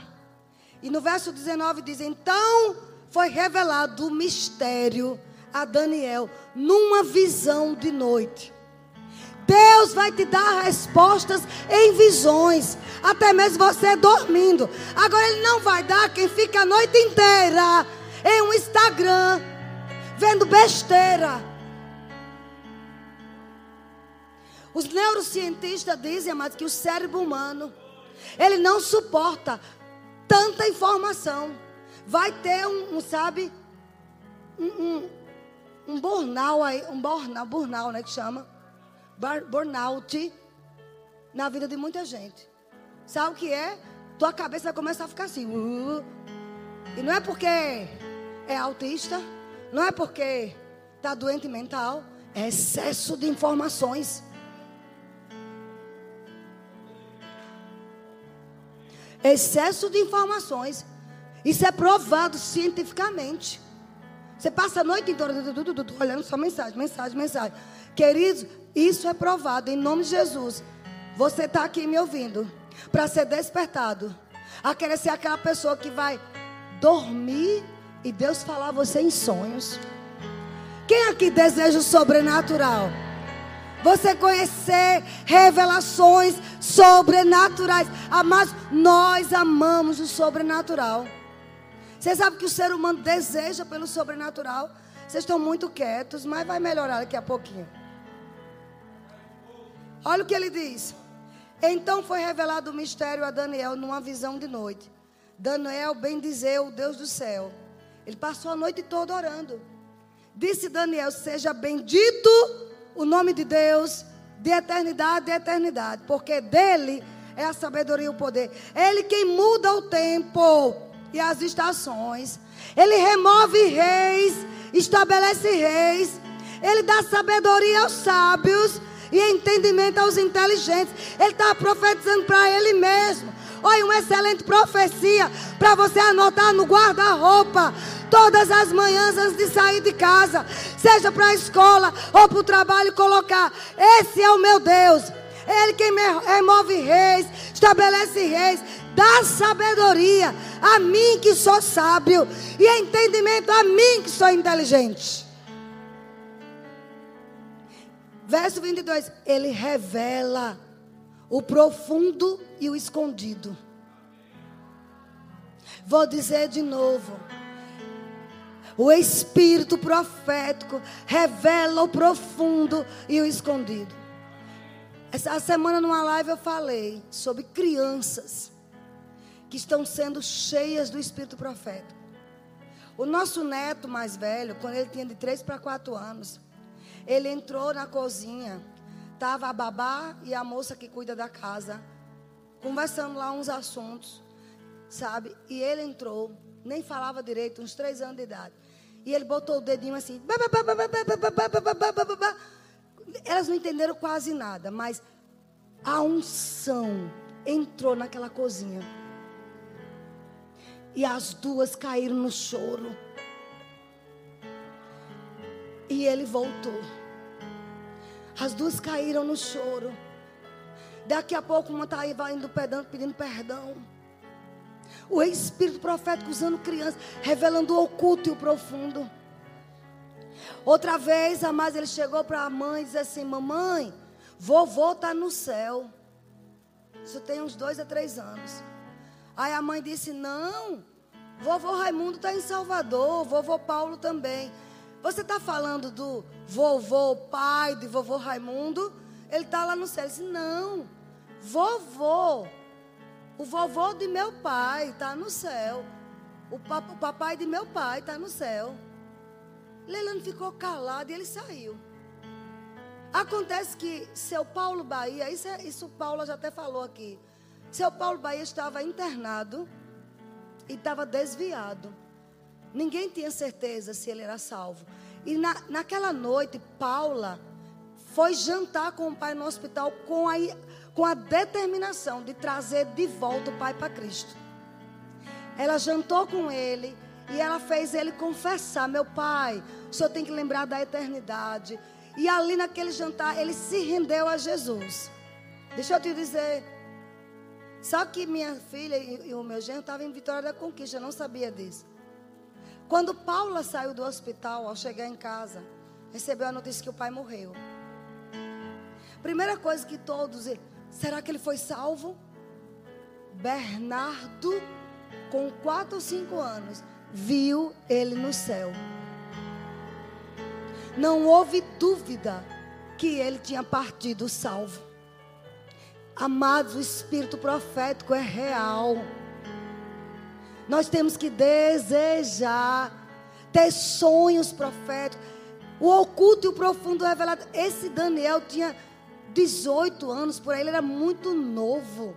E no verso 19 diz: Então foi revelado o mistério a Daniel numa visão de noite. Deus vai te dar respostas em visões, até mesmo você dormindo. Agora Ele não vai dar quem fica a noite inteira em um Instagram vendo besteira. Os neurocientistas dizem, amados, que o cérebro humano ele não suporta tanta informação. Vai ter um, um sabe, um, um, um burnout aí, um burnout, burnout, né, que chama? Burnout na vida de muita gente. Sabe o que é? Tua cabeça vai começar a ficar assim. Uh, e não é porque é autista, não é porque está doente mental, é excesso de informações. Excesso de informações. Isso é provado cientificamente. Você passa a noite inteira olhando só mensagem, mensagem, mensagem. Queridos, isso é provado em nome de Jesus. Você está aqui me ouvindo para ser despertado. A querer ser aquela pessoa que vai dormir e Deus falar a você em sonhos. Quem aqui deseja o sobrenatural? Você conhecer revelações sobrenaturais. Mas nós amamos o sobrenatural. Você sabe que o ser humano deseja pelo sobrenatural. Vocês estão muito quietos, mas vai melhorar daqui a pouquinho. Olha o que ele diz. Então foi revelado o mistério a Daniel numa visão de noite. Daniel bendizeu o Deus do céu. Ele passou a noite toda orando. Disse Daniel: Seja bendito o nome de Deus de eternidade a eternidade, porque dele é a sabedoria e o poder. Ele quem muda o tempo e as estações. Ele remove reis, estabelece reis. Ele dá sabedoria aos sábios e entendimento aos inteligentes. Ele está profetizando para ele mesmo. Olha, uma excelente profecia para você anotar no guarda-roupa todas as manhãs antes de sair de casa, seja para a escola ou para o trabalho, colocar: Esse é o meu Deus. Ele quem remove reis, estabelece reis, dá sabedoria a mim que sou sábio e entendimento a mim que sou inteligente. Verso 22, ele revela o profundo e o escondido. Vou dizer de novo. O espírito profético revela o profundo e o escondido. Essa semana numa live eu falei sobre crianças que estão sendo cheias do espírito profético. O nosso neto mais velho, quando ele tinha de 3 para 4 anos, ele entrou na cozinha, estava a babá e a moça que cuida da casa, conversando lá uns assuntos, sabe? E ele entrou, nem falava direito, uns 3 anos de idade. E ele botou o dedinho assim. Elas não entenderam quase nada, mas a unção entrou naquela cozinha. E as duas caíram no choro. E ele voltou. As duas caíram no choro. Daqui a pouco uma está indo pedindo perdão. O espírito profético usando crianças, revelando o oculto e o profundo. Outra vez, a mais ele chegou para a mãe e disse assim: Mamãe, vovô está no céu. Isso tem uns dois a três anos. Aí a mãe disse: Não, vovô Raimundo está em Salvador, vovô Paulo também. Você está falando do vovô, pai de vovô Raimundo? Ele está lá no céu. Ele disse: Não, vovô o vovô de meu pai está no céu. O, pap o, papai de meu pai está no céu. Leilano ficou calado e ele saiu. Acontece que seu Paulo Bahia, isso, é, isso Paula já até falou aqui. Seu Paulo Bahia estava internado e estava desviado. Ninguém tinha certeza se ele era salvo. E na, naquela noite, Paula foi jantar com o pai no hospital com a, com a determinação de trazer de volta o pai para Cristo. Ela jantou com ele e ela fez ele confessar: Meu pai, o senhor tem que lembrar da eternidade. E ali naquele jantar, ele se rendeu a Jesus. Deixa eu te dizer. Só que minha filha e, e o meu genro estavam em Vitória da Conquista, eu não sabia disso. Quando Paula saiu do hospital, ao chegar em casa, recebeu a notícia que o pai morreu. Primeira coisa que todos, será que ele foi salvo? Bernardo, com quatro ou cinco anos, viu ele no céu. Não houve dúvida que ele tinha partido salvo. Amados, o espírito profético é real. Nós temos que desejar, ter sonhos proféticos. O oculto e o profundo revelado. Esse Daniel tinha 18 anos por aí, ele era muito novo.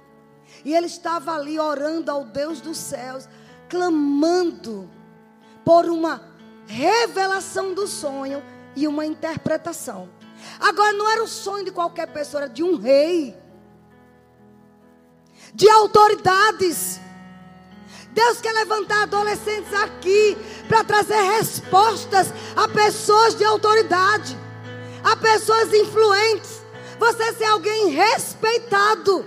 E ele estava ali orando ao Deus dos céus, clamando por uma revelação do sonho e uma interpretação. Agora não era o sonho de qualquer pessoa, era de um rei, de autoridades. Deus quer levantar adolescentes aqui para trazer respostas a pessoas de autoridade, a pessoas influentes. Você ser alguém respeitado,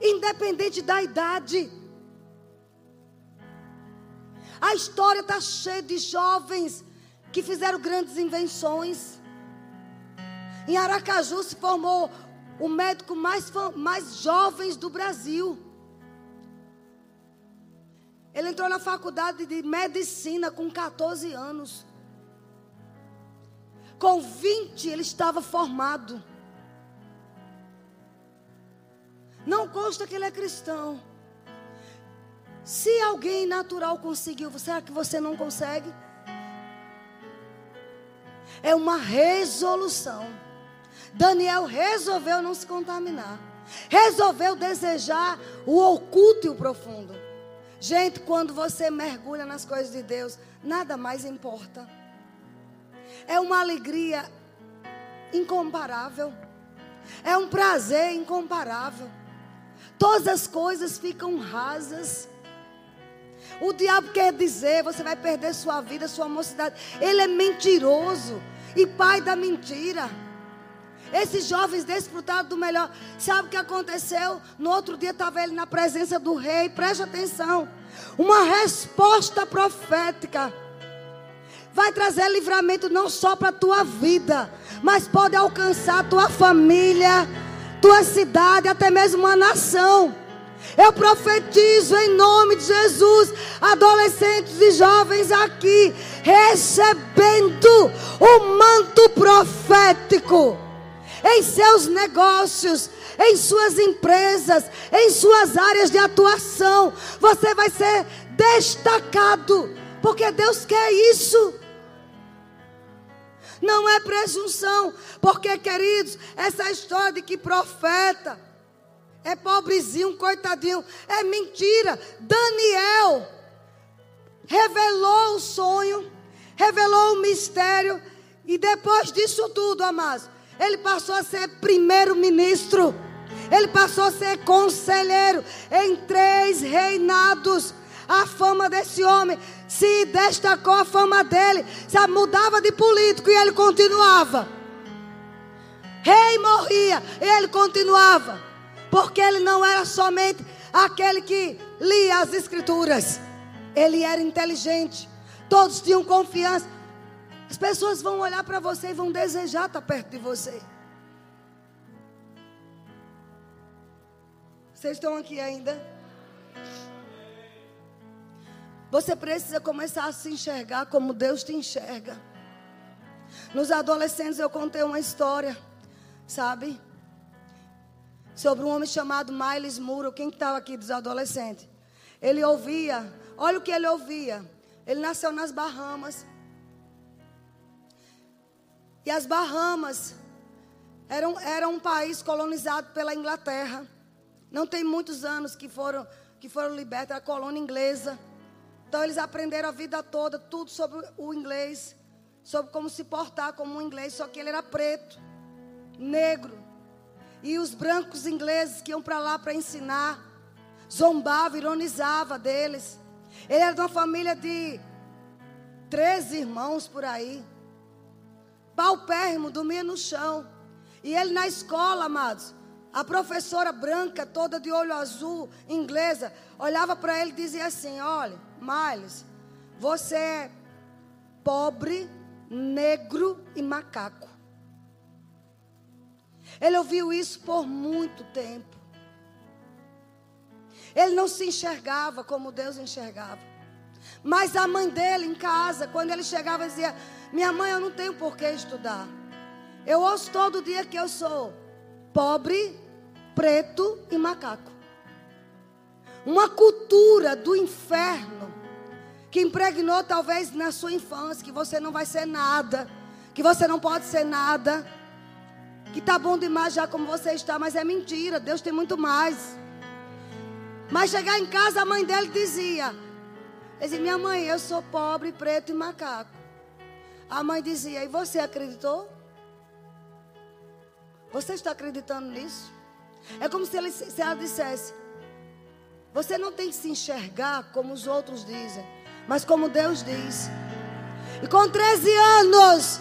independente da idade. A história está cheia de jovens que fizeram grandes invenções. Em Aracaju se formou o médico mais, mais jovens do Brasil. Ele entrou na faculdade de medicina com 14 anos. Com 20 ele estava formado. Não consta que ele é cristão. Se alguém natural conseguiu, será que você não consegue? É uma resolução. Daniel resolveu não se contaminar. Resolveu desejar o oculto e o profundo. Gente, quando você mergulha nas coisas de Deus, nada mais importa. É uma alegria incomparável. É um prazer incomparável. Todas as coisas ficam rasas. O diabo quer dizer, você vai perder sua vida, sua mocidade. Ele é mentiroso e pai da mentira. Esses jovens desfrutaram do melhor. Sabe o que aconteceu? No outro dia estava ele na presença do rei. Preste atenção. Uma resposta profética vai trazer livramento não só para a tua vida, mas pode alcançar tua família, tua cidade, até mesmo uma nação. Eu profetizo em nome de Jesus, adolescentes e jovens aqui, recebendo o manto profético em seus negócios, em suas empresas, em suas áreas de atuação. Você vai ser destacado, porque Deus quer isso. Não é presunção, porque, queridos, essa história de que profeta é pobrezinho, coitadinho, é mentira. Daniel revelou o sonho, revelou o mistério, e depois disso tudo, amados, ele passou a ser primeiro-ministro. Ele passou a ser conselheiro em três reinados. A fama desse homem se destacou, a fama dele se mudava de político e ele continuava. Rei morria e ele continuava. Porque ele não era somente aquele que lia as escrituras. Ele era inteligente. Todos tinham confiança. As pessoas vão olhar para você e vão desejar estar perto de você. Vocês estão aqui ainda? Você precisa começar a se enxergar como Deus te enxerga. Nos adolescentes eu contei uma história, sabe? Sobre um homem chamado Miles Muro. Quem estava aqui dos adolescentes? Ele ouvia, olha o que ele ouvia. Ele nasceu nas Bahamas. E as Bahamas eram, eram um país colonizado pela Inglaterra. Não tem muitos anos que foram, que foram libertas, a colônia inglesa. Então eles aprenderam a vida toda tudo sobre o inglês, sobre como se portar como um inglês, só que ele era preto, negro. E os brancos ingleses que iam para lá para ensinar, zombava, ironizava deles. Ele era de uma família de 13 irmãos por aí. Paupérrimo, dormia no chão. E ele na escola, amados, a professora branca, toda de olho azul, inglesa, olhava para ele e dizia assim: Olha, Miles, você é pobre, negro e macaco. Ele ouviu isso por muito tempo. Ele não se enxergava como Deus enxergava. Mas a mãe dele em casa, quando ele chegava, dizia: Minha mãe, eu não tenho por que estudar. Eu ouço todo dia que eu sou pobre, preto e macaco. Uma cultura do inferno que impregnou talvez na sua infância que você não vai ser nada, que você não pode ser nada, que tá bom demais já como você está, mas é mentira. Deus tem muito mais. Mas chegar em casa, a mãe dele dizia: dizia, minha mãe, eu sou pobre, preto e macaco. A mãe dizia, e você acreditou? Você está acreditando nisso? É como se, ele, se ela dissesse: Você não tem que se enxergar como os outros dizem, mas como Deus diz. E com 13 anos,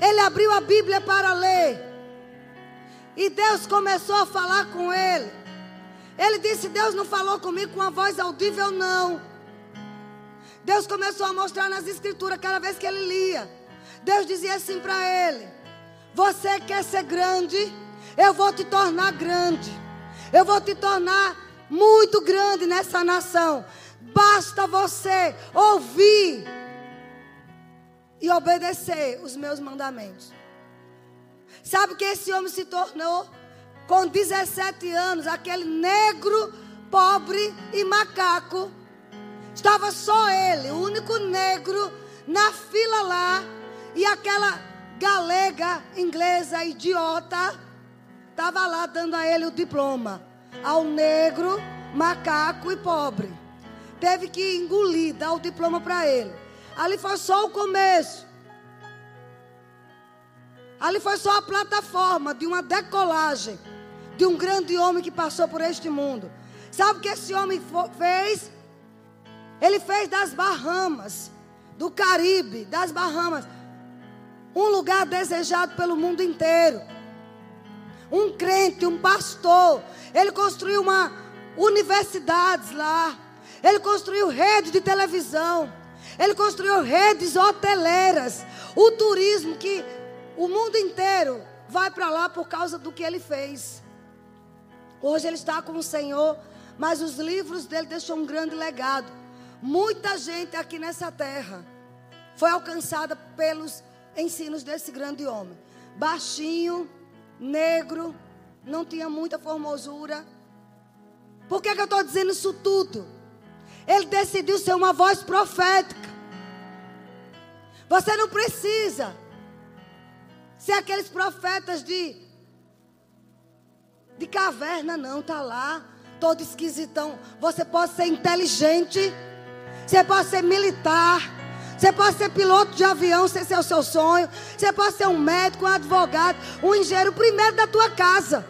ele abriu a Bíblia para ler. E Deus começou a falar com ele. Ele disse: Deus não falou comigo com a voz audível, não. Deus começou a mostrar nas Escrituras cada vez que ele lia. Deus dizia assim para ele: Você quer ser grande? Eu vou te tornar grande. Eu vou te tornar muito grande nessa nação. Basta você ouvir e obedecer os meus mandamentos. Sabe que esse homem se tornou? com 17 anos, aquele negro, pobre e macaco. Estava só ele, o único negro, na fila lá. E aquela galega inglesa idiota estava lá dando a ele o diploma. Ao negro, macaco e pobre. Teve que engolir, dar o diploma para ele. Ali foi só o começo. Ali foi só a plataforma de uma decolagem de um grande homem que passou por este mundo. Sabe o que esse homem fez? Ele fez das Bahamas, do Caribe, das Bahamas, um lugar desejado pelo mundo inteiro. Um crente, um pastor. Ele construiu uma universidades lá. Ele construiu rede de televisão. Ele construiu redes hoteleiras. O turismo que o mundo inteiro vai para lá por causa do que ele fez. Hoje ele está com o Senhor, mas os livros dele deixou um grande legado. Muita gente aqui nessa terra foi alcançada pelos ensinos desse grande homem. Baixinho, negro, não tinha muita formosura. Por que, que eu estou dizendo isso tudo? Ele decidiu ser uma voz profética. Você não precisa ser aqueles profetas de de caverna, não, tá lá, todo esquisitão. Você pode ser inteligente, você pode ser militar, você pode ser piloto de avião, se esse é o seu sonho. Você pode ser um médico, um advogado, um engenheiro, primeiro da tua casa.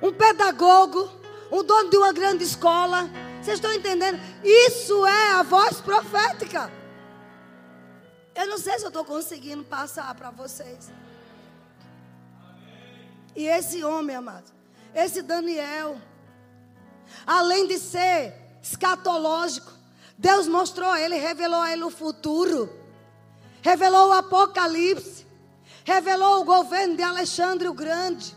Um pedagogo, um dono de uma grande escola. Vocês estão entendendo? Isso é a voz profética. Eu não sei se eu estou conseguindo passar para vocês. E esse homem, amado, esse Daniel, além de ser escatológico, Deus mostrou a ele, revelou a ele o futuro, revelou o Apocalipse, revelou o governo de Alexandre o Grande,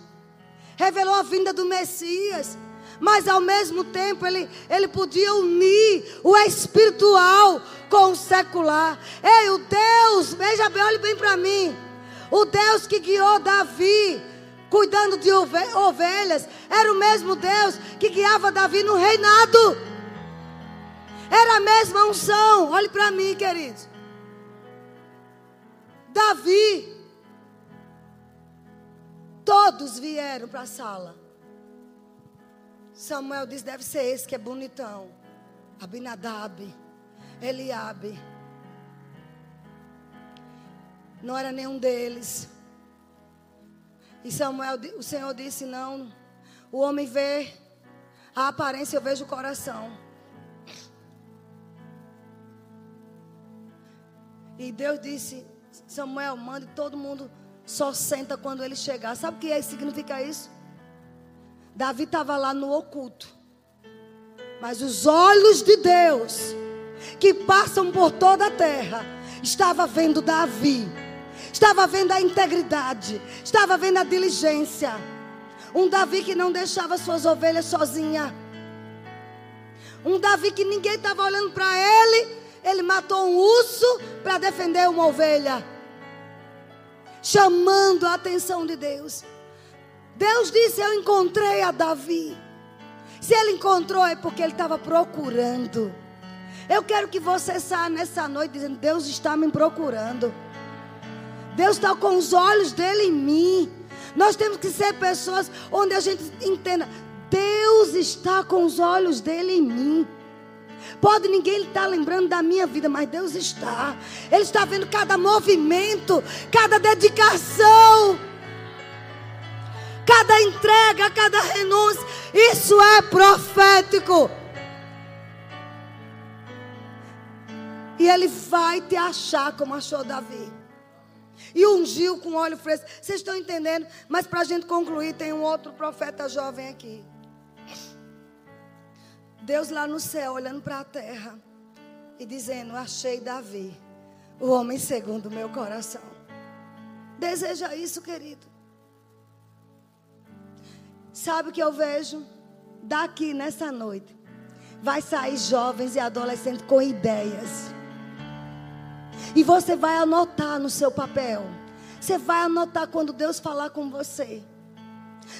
revelou a vinda do Messias, mas ao mesmo tempo ele, ele podia unir o espiritual com o secular. Ei, o Deus, veja bem, olhe bem para mim, o Deus que guiou Davi cuidando de ovelhas, era o mesmo Deus que guiava Davi no reinado. Era a mesma unção. Olhe para mim, queridos. Davi, todos vieram para a sala. Samuel disse: deve ser esse que é bonitão. Abinadab, Eliabe. Não era nenhum deles. E Samuel, o Senhor disse: Não, o homem vê a aparência, eu vejo o coração. E Deus disse: Samuel, mande todo mundo só senta quando ele chegar. Sabe o que significa isso? Davi estava lá no oculto. Mas os olhos de Deus, que passam por toda a terra, estava vendo Davi. Estava vendo a integridade, estava vendo a diligência. Um Davi que não deixava suas ovelhas sozinha. Um Davi que ninguém estava olhando para ele. Ele matou um urso para defender uma ovelha. Chamando a atenção de Deus. Deus disse: Eu encontrei a Davi. Se ele encontrou, é porque ele estava procurando. Eu quero que você saia nessa noite dizendo: Deus está me procurando. Deus está com os olhos dele em mim. Nós temos que ser pessoas onde a gente entenda: Deus está com os olhos dele em mim. Pode ninguém estar tá lembrando da minha vida, mas Deus está. Ele está vendo cada movimento, cada dedicação cada entrega, cada renúncia. Isso é profético. E ele vai te achar como achou Davi. E ungiu com óleo fresco. Vocês estão entendendo? Mas para a gente concluir, tem um outro profeta jovem aqui. Deus lá no céu, olhando para a terra e dizendo: Achei Davi, o homem segundo o meu coração. Deseja isso, querido. Sabe o que eu vejo? Daqui nessa noite. Vai sair jovens e adolescentes com ideias. E você vai anotar no seu papel. Você vai anotar quando Deus falar com você.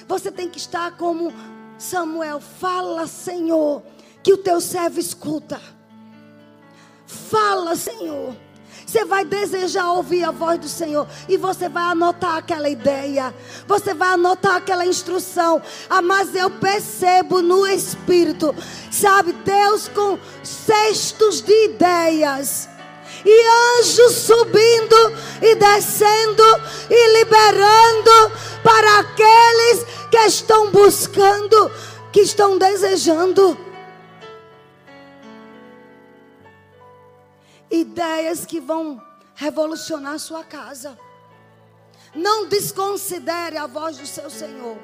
Você tem que estar como Samuel. Fala, Senhor, que o teu servo escuta. Fala, Senhor. Você vai desejar ouvir a voz do Senhor. E você vai anotar aquela ideia. Você vai anotar aquela instrução. Ah, mas eu percebo no Espírito. Sabe, Deus com cestos de ideias. E anjos subindo e descendo e liberando para aqueles que estão buscando, que estão desejando. Ideias que vão revolucionar sua casa. Não desconsidere a voz do seu Senhor.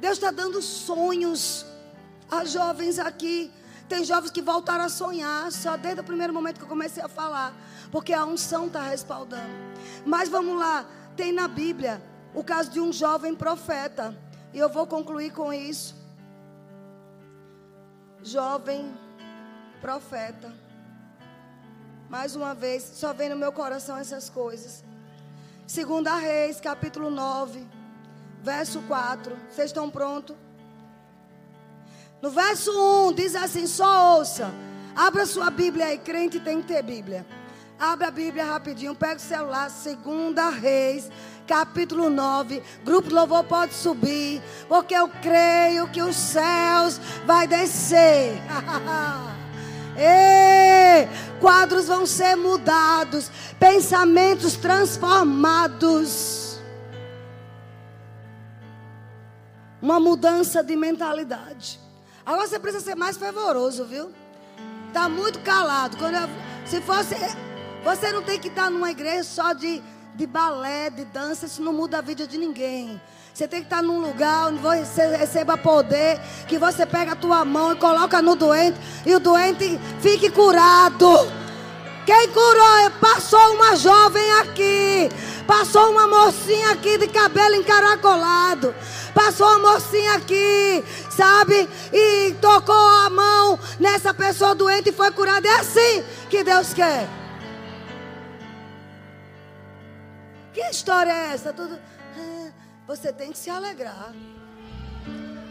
Deus está dando sonhos a jovens aqui. Tem jovens que voltaram a sonhar só desde o primeiro momento que eu comecei a falar, porque a unção está respaldando. Mas vamos lá, tem na Bíblia o caso de um jovem profeta, e eu vou concluir com isso. Jovem profeta. Mais uma vez, só vem no meu coração essas coisas. Segunda Reis, capítulo 9, verso 4. Vocês estão prontos? No verso 1 diz assim: só ouça. Abra sua Bíblia aí, crente tem que ter Bíblia. Abra a Bíblia rapidinho, pega o celular, Segunda Reis, capítulo 9. Grupo Louvor pode subir, porque eu creio que os céus vai descer. Ei, quadros vão ser mudados, pensamentos transformados. Uma mudança de mentalidade. Agora você precisa ser mais fervoroso, viu? Tá muito calado. Quando eu, se fosse, você não tem que estar numa igreja só de, de balé, de dança, isso não muda a vida de ninguém. Você tem que estar num lugar onde você receba poder, que você pega a tua mão e coloca no doente e o doente fique curado. Quem curou? Passou uma jovem aqui. Passou uma mocinha aqui de cabelo encaracolado. Passou uma mocinha aqui, sabe? E tocou a mão nessa pessoa doente e foi curada. É assim que Deus quer. Que história é essa? Tudo. Você tem que se alegrar.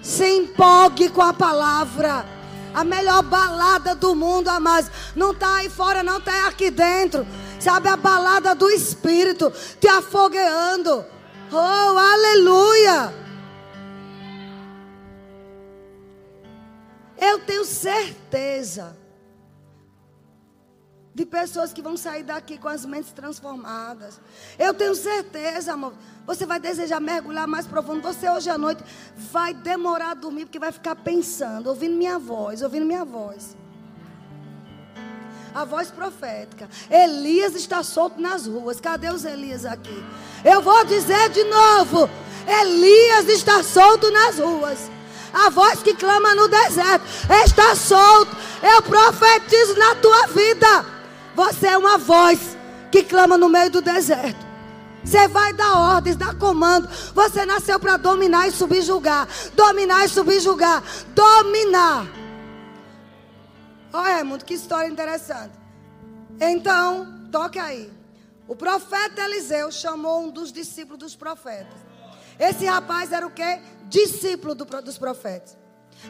Se empolgue com a palavra. A melhor balada do mundo, amados. Não está aí fora, não está aqui dentro. Sabe a balada do Espírito te afogueando. Oh, aleluia. Eu tenho certeza de pessoas que vão sair daqui com as mentes transformadas. Eu tenho certeza, amor. Você vai desejar mergulhar mais profundo. Você hoje à noite vai demorar a dormir porque vai ficar pensando, ouvindo minha voz, ouvindo minha voz. A voz profética. Elias está solto nas ruas. Cadê os Elias aqui? Eu vou dizer de novo. Elias está solto nas ruas. A voz que clama no deserto está solto. Eu profetizo na tua vida. Você é uma voz que clama no meio do deserto. Você vai dar ordens, dar comando. Você nasceu para dominar e subjugar. Dominar e subjugar. Dominar. Olha, mundo, que história interessante. Então, toque aí. O profeta Eliseu chamou um dos discípulos dos profetas. Esse rapaz era o quê? Discípulo do, dos profetas.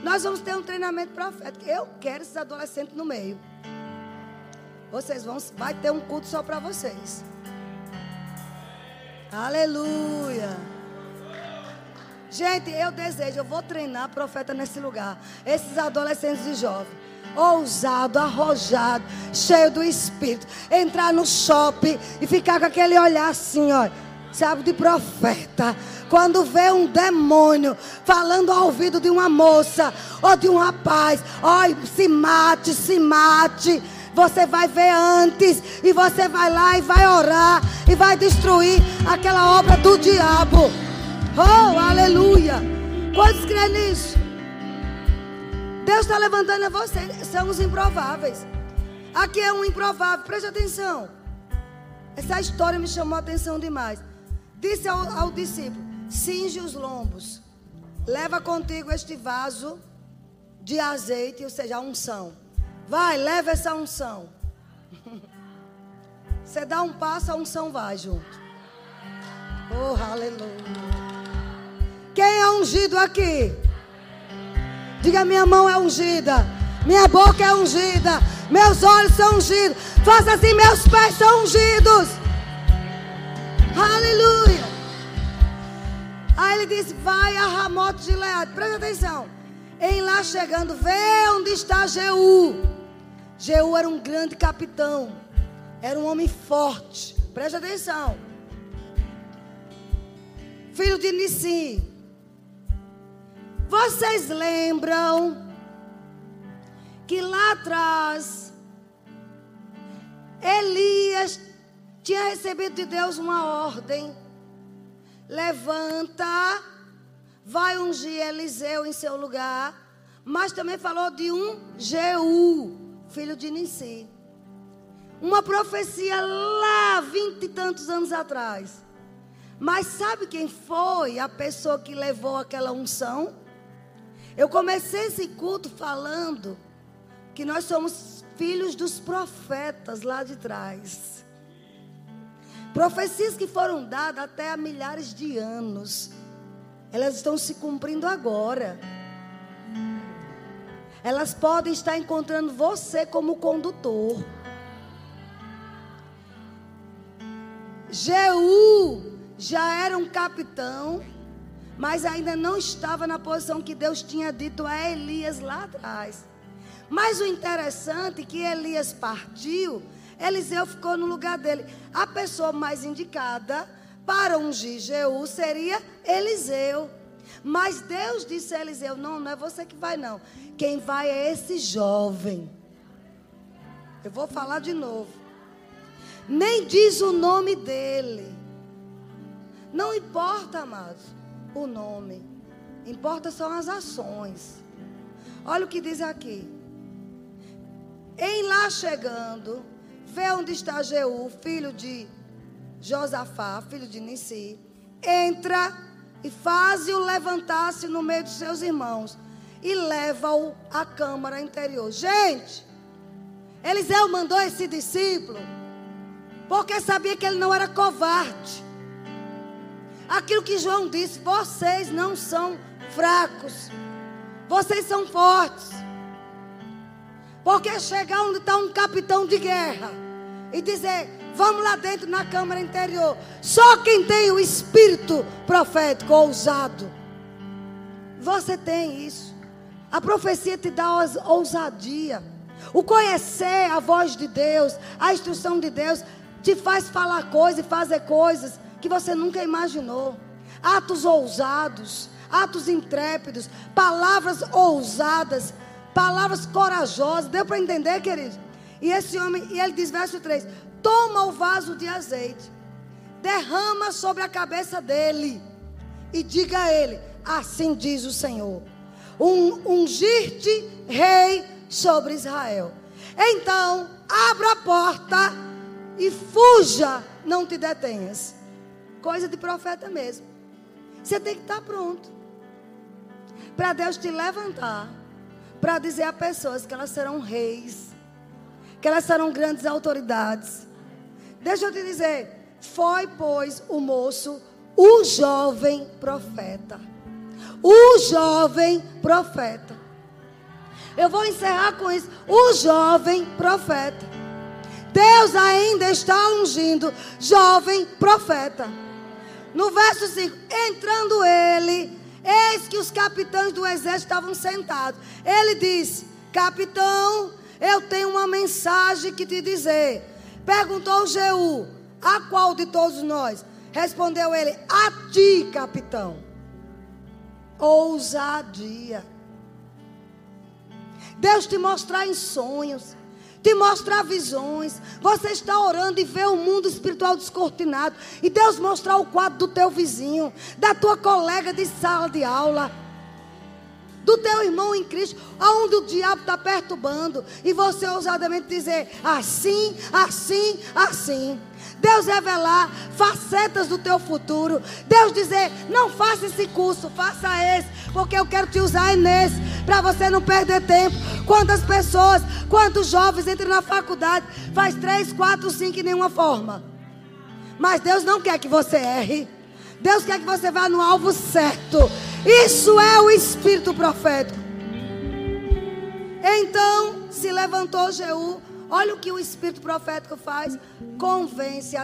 Nós vamos ter um treinamento profético. Eu quero esses adolescentes no meio. Vocês vão, vai ter um culto só para vocês. Aleluia. Gente, eu desejo, eu vou treinar profeta nesse lugar. Esses adolescentes e jovens. Ousado, arrojado, cheio do espírito. Entrar no shopping e ficar com aquele olhar assim, ó. Sabe, de profeta. Quando vê um demônio falando ao ouvido de uma moça ou de um rapaz, ó, se mate, se mate. Você vai ver antes. E você vai lá e vai orar. E vai destruir aquela obra do diabo. Oh, aleluia. Quantos creem nisso? Deus está levantando a você. São os improváveis. Aqui é um improvável. Preste atenção. Essa história me chamou a atenção demais. Disse ao, ao discípulo: Cinge os lombos. Leva contigo este vaso de azeite, ou seja, a unção. Vai, leva essa unção. Você dá um passo, a unção vai junto. Oh, aleluia. Quem é ungido aqui? Diga: minha mão é ungida, minha boca é ungida, meus olhos são ungidos. Faça assim: meus pés são ungidos. Aleluia. Aí ele disse: Vai a Ramote de Leade. Presta atenção. Em lá chegando, vê onde está Jeú. Jeú era um grande capitão. Era um homem forte. Preste atenção. Filho de Nissim. Vocês lembram que lá atrás Elias tinha recebido de Deus uma ordem. Levanta, vai ungir Eliseu em seu lugar. Mas também falou de um Jeú filho de Nissi. Uma profecia lá, vinte e tantos anos atrás. Mas sabe quem foi a pessoa que levou aquela unção? Eu comecei esse culto falando que nós somos filhos dos profetas lá de trás. Profecias que foram dadas até há milhares de anos. Elas estão se cumprindo agora elas podem estar encontrando você como condutor. Jeú já era um capitão, mas ainda não estava na posição que Deus tinha dito a Elias lá atrás. Mas o interessante é que Elias partiu, Eliseu ficou no lugar dele. A pessoa mais indicada para ungir Jeú seria Eliseu. Mas Deus disse a Eliseu: Não, não é você que vai, não. Quem vai é esse jovem. Eu vou falar de novo. Nem diz o nome dele. Não importa, amados, o nome. Importa são as ações. Olha o que diz aqui. Em lá chegando, vê onde está Jeú, filho de Josafá, filho de Nissi. Entra e faze-o levantar-se no meio de seus irmãos e leva-o à câmara interior. Gente, Eliseu mandou esse discípulo porque sabia que ele não era covarde. Aquilo que João disse: vocês não são fracos, vocês são fortes. Porque chegar onde está um capitão de guerra e dizer: Vamos lá dentro na câmara interior. Só quem tem o espírito profético ousado. Você tem isso. A profecia te dá ousadia. O conhecer a voz de Deus, a instrução de Deus, te faz falar coisas e fazer coisas que você nunca imaginou. Atos ousados, atos intrépidos, palavras ousadas, palavras corajosas. Deu para entender, querido? E esse homem, e ele diz, verso 3: Toma o vaso de azeite, derrama sobre a cabeça dele, e diga a ele: Assim diz o Senhor: um, Ungir-te rei sobre Israel. Então, abra a porta e fuja, não te detenhas. Coisa de profeta mesmo. Você tem que estar pronto. Para Deus te levantar. Para dizer a pessoas que elas serão reis. Que elas serão grandes autoridades. Deixa eu te dizer. Foi, pois, o moço, o jovem profeta. O jovem profeta. Eu vou encerrar com isso. O jovem profeta. Deus ainda está ungindo jovem profeta. No verso 5, entrando ele, eis que os capitães do exército estavam sentados. Ele disse: Capitão, eu tenho uma mensagem que te dizer. Perguntou Jeú: A qual de todos nós? Respondeu ele: A ti, capitão. Ousadia. Deus te mostrar em sonhos, te mostrar visões. Você está orando e vê o mundo espiritual descortinado. E Deus mostrar o quadro do teu vizinho, da tua colega de sala de aula, do teu irmão em Cristo, aonde o diabo está perturbando. E você ousadamente dizer assim, assim, assim. Deus revelar facetas do teu futuro. Deus dizer: não faça esse curso, faça esse, porque eu quero te usar nesse, para você não perder tempo. Quantas pessoas, quantos jovens entram na faculdade, faz três, quatro, cinco e nenhuma forma. Mas Deus não quer que você erre. Deus quer que você vá no alvo certo. Isso é o espírito profético. Então se levantou Jeú Olha o que o espírito profético faz: convence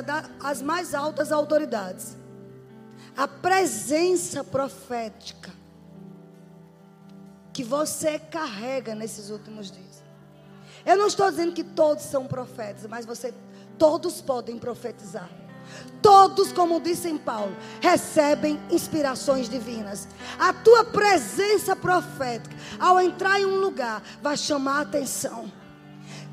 as mais altas autoridades. A presença profética que você carrega nesses últimos dias. Eu não estou dizendo que todos são profetas, mas você todos podem profetizar. Todos, como disse Paulo, recebem inspirações divinas. A tua presença profética, ao entrar em um lugar, vai chamar a atenção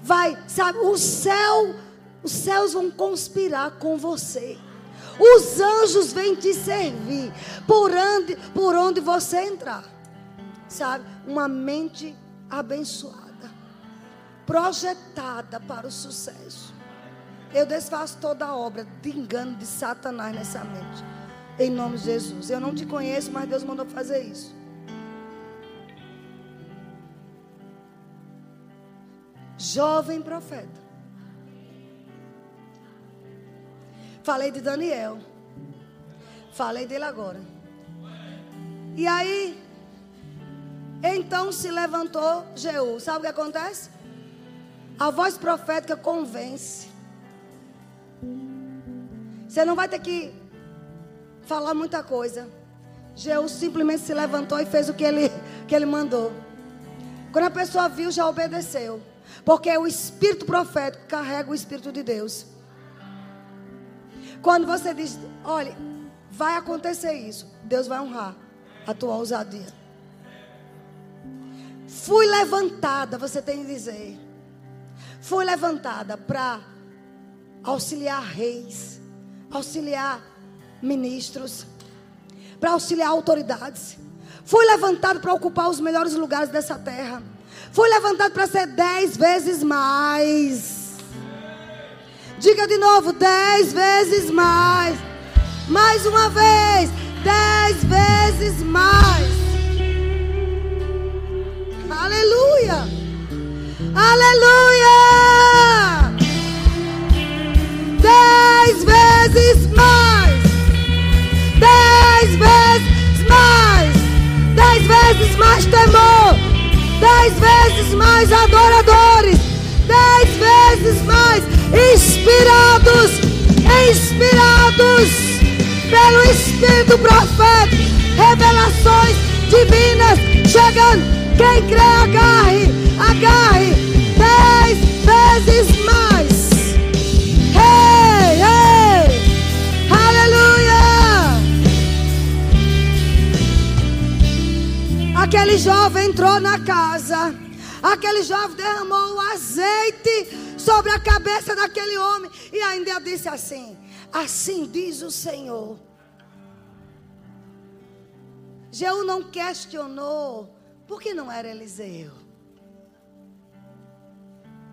vai, sabe, o céu, os céus vão conspirar com você. Os anjos vêm te servir por onde, por onde você entrar. Sabe? Uma mente abençoada, projetada para o sucesso. Eu desfaço toda a obra de engano de Satanás nessa mente. Em nome de Jesus. Eu não te conheço, mas Deus mandou fazer isso. jovem profeta. Falei de Daniel. Falei dele agora. E aí, então se levantou Jeú. Sabe o que acontece? A voz profética convence. Você não vai ter que falar muita coisa. Jeú simplesmente se levantou e fez o que ele, que ele mandou. Quando a pessoa viu, já obedeceu. Porque o espírito profético carrega o espírito de Deus. Quando você diz, olha, vai acontecer isso, Deus vai honrar a tua ousadia. Fui levantada, você tem que dizer. Fui levantada para auxiliar reis, auxiliar ministros, para auxiliar autoridades. Fui levantado para ocupar os melhores lugares dessa terra. Fui levantado para ser dez vezes mais. Diga de novo, dez vezes mais. Mais uma vez, dez vezes mais. Aleluia. Aleluia. Mais temor dez vezes mais adoradores, dez vezes mais inspirados, inspirados pelo Espírito Profético, revelações divinas chegando. Quem crê, agarre, agarre. Dez vezes mais. Aquele jovem entrou na casa. Aquele jovem derramou o azeite sobre a cabeça daquele homem e ainda disse assim: Assim diz o Senhor. Jeú não questionou porque não era Eliseu.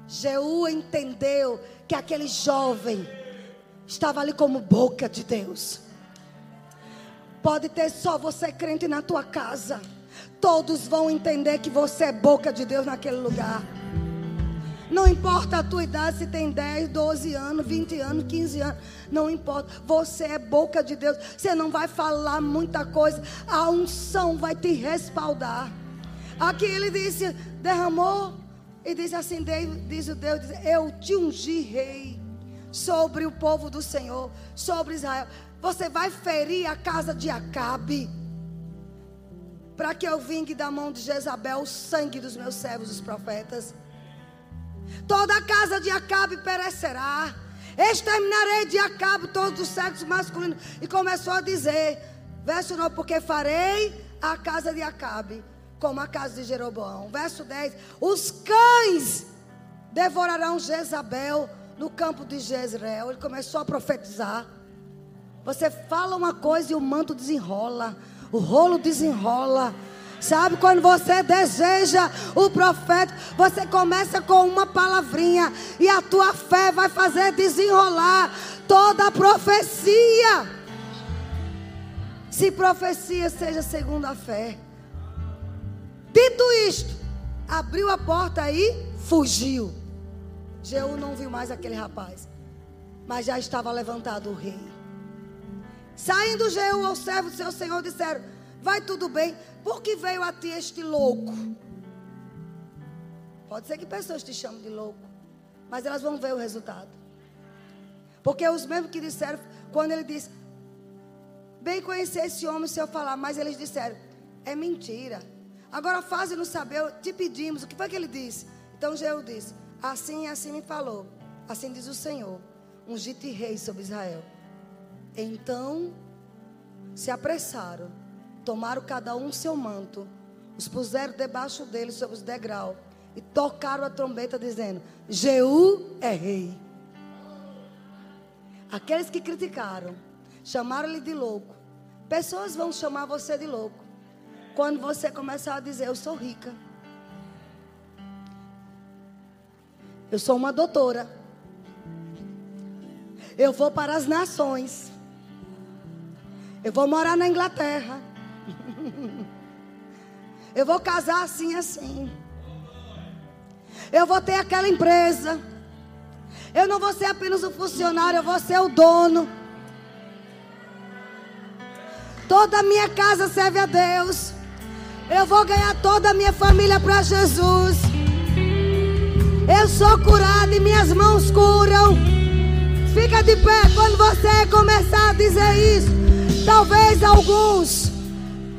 Jeú entendeu que aquele jovem estava ali como boca de Deus. Pode ter só você crente na tua casa. Todos vão entender que você é boca de Deus naquele lugar. Não importa a tua idade, se tem 10, 12 anos, 20 anos, 15 anos. Não importa. Você é boca de Deus. Você não vai falar muita coisa. A unção vai te respaldar. Aqui ele disse, derramou. E disse assim: diz o Deus: Eu te ungi rei sobre o povo do Senhor, sobre Israel. Você vai ferir a casa de Acabe. Para que eu vingue da mão de Jezabel o sangue dos meus servos, os profetas. Toda a casa de Acabe perecerá. Exterminarei de Acabe todos os sexos masculinos. E começou a dizer, verso 9: Porque farei a casa de Acabe como a casa de Jeroboão. Verso 10: Os cães devorarão Jezabel no campo de Jezreel. Ele começou a profetizar. Você fala uma coisa e o manto desenrola, o rolo desenrola. Sabe, quando você deseja o profeta, você começa com uma palavrinha e a tua fé vai fazer desenrolar toda a profecia. Se profecia seja segundo a fé. Dito isto, abriu a porta e fugiu. Jeú não viu mais aquele rapaz, mas já estava levantado o rei. Saindo Jeú ao servo do seu senhor, disseram: Vai tudo bem, por que veio a ti este louco? Pode ser que pessoas te chamem de louco, mas elas vão ver o resultado. Porque os mesmos que disseram, quando ele disse, bem conhecer esse homem se eu falar, mas eles disseram, é mentira. Agora faze-nos saber, te pedimos, o que foi que ele disse? Então Jeú disse, assim e assim me falou, assim diz o Senhor, ungite rei sobre Israel. Então se apressaram tomaram cada um seu manto, os puseram debaixo dele sobre os degraus e tocaram a trombeta dizendo: Jeú é rei. Aqueles que criticaram, chamaram-lhe de louco. Pessoas vão chamar você de louco quando você começar a dizer: Eu sou rica. Eu sou uma doutora. Eu vou para as nações. Eu vou morar na Inglaterra. Eu vou casar assim, assim. Eu vou ter aquela empresa. Eu não vou ser apenas o funcionário, eu vou ser o dono. Toda a minha casa serve a Deus. Eu vou ganhar toda a minha família para Jesus. Eu sou curado e minhas mãos curam. Fica de pé quando você começar a dizer isso. Talvez alguns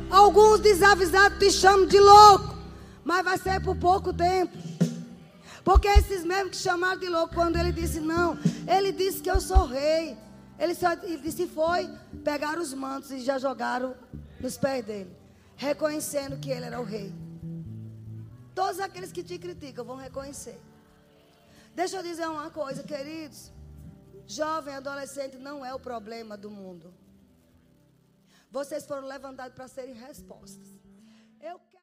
Alguns desavisados te chamam de louco, mas vai ser por pouco tempo. Porque esses mesmos que chamaram de louco, quando ele disse não, ele disse que eu sou rei. Ele, só, ele disse foi, pegaram os mantos e já jogaram nos pés dele, reconhecendo que ele era o rei. Todos aqueles que te criticam vão reconhecer. Deixa eu dizer uma coisa, queridos. Jovem, adolescente não é o problema do mundo. Vocês foram levantados para serem respostas.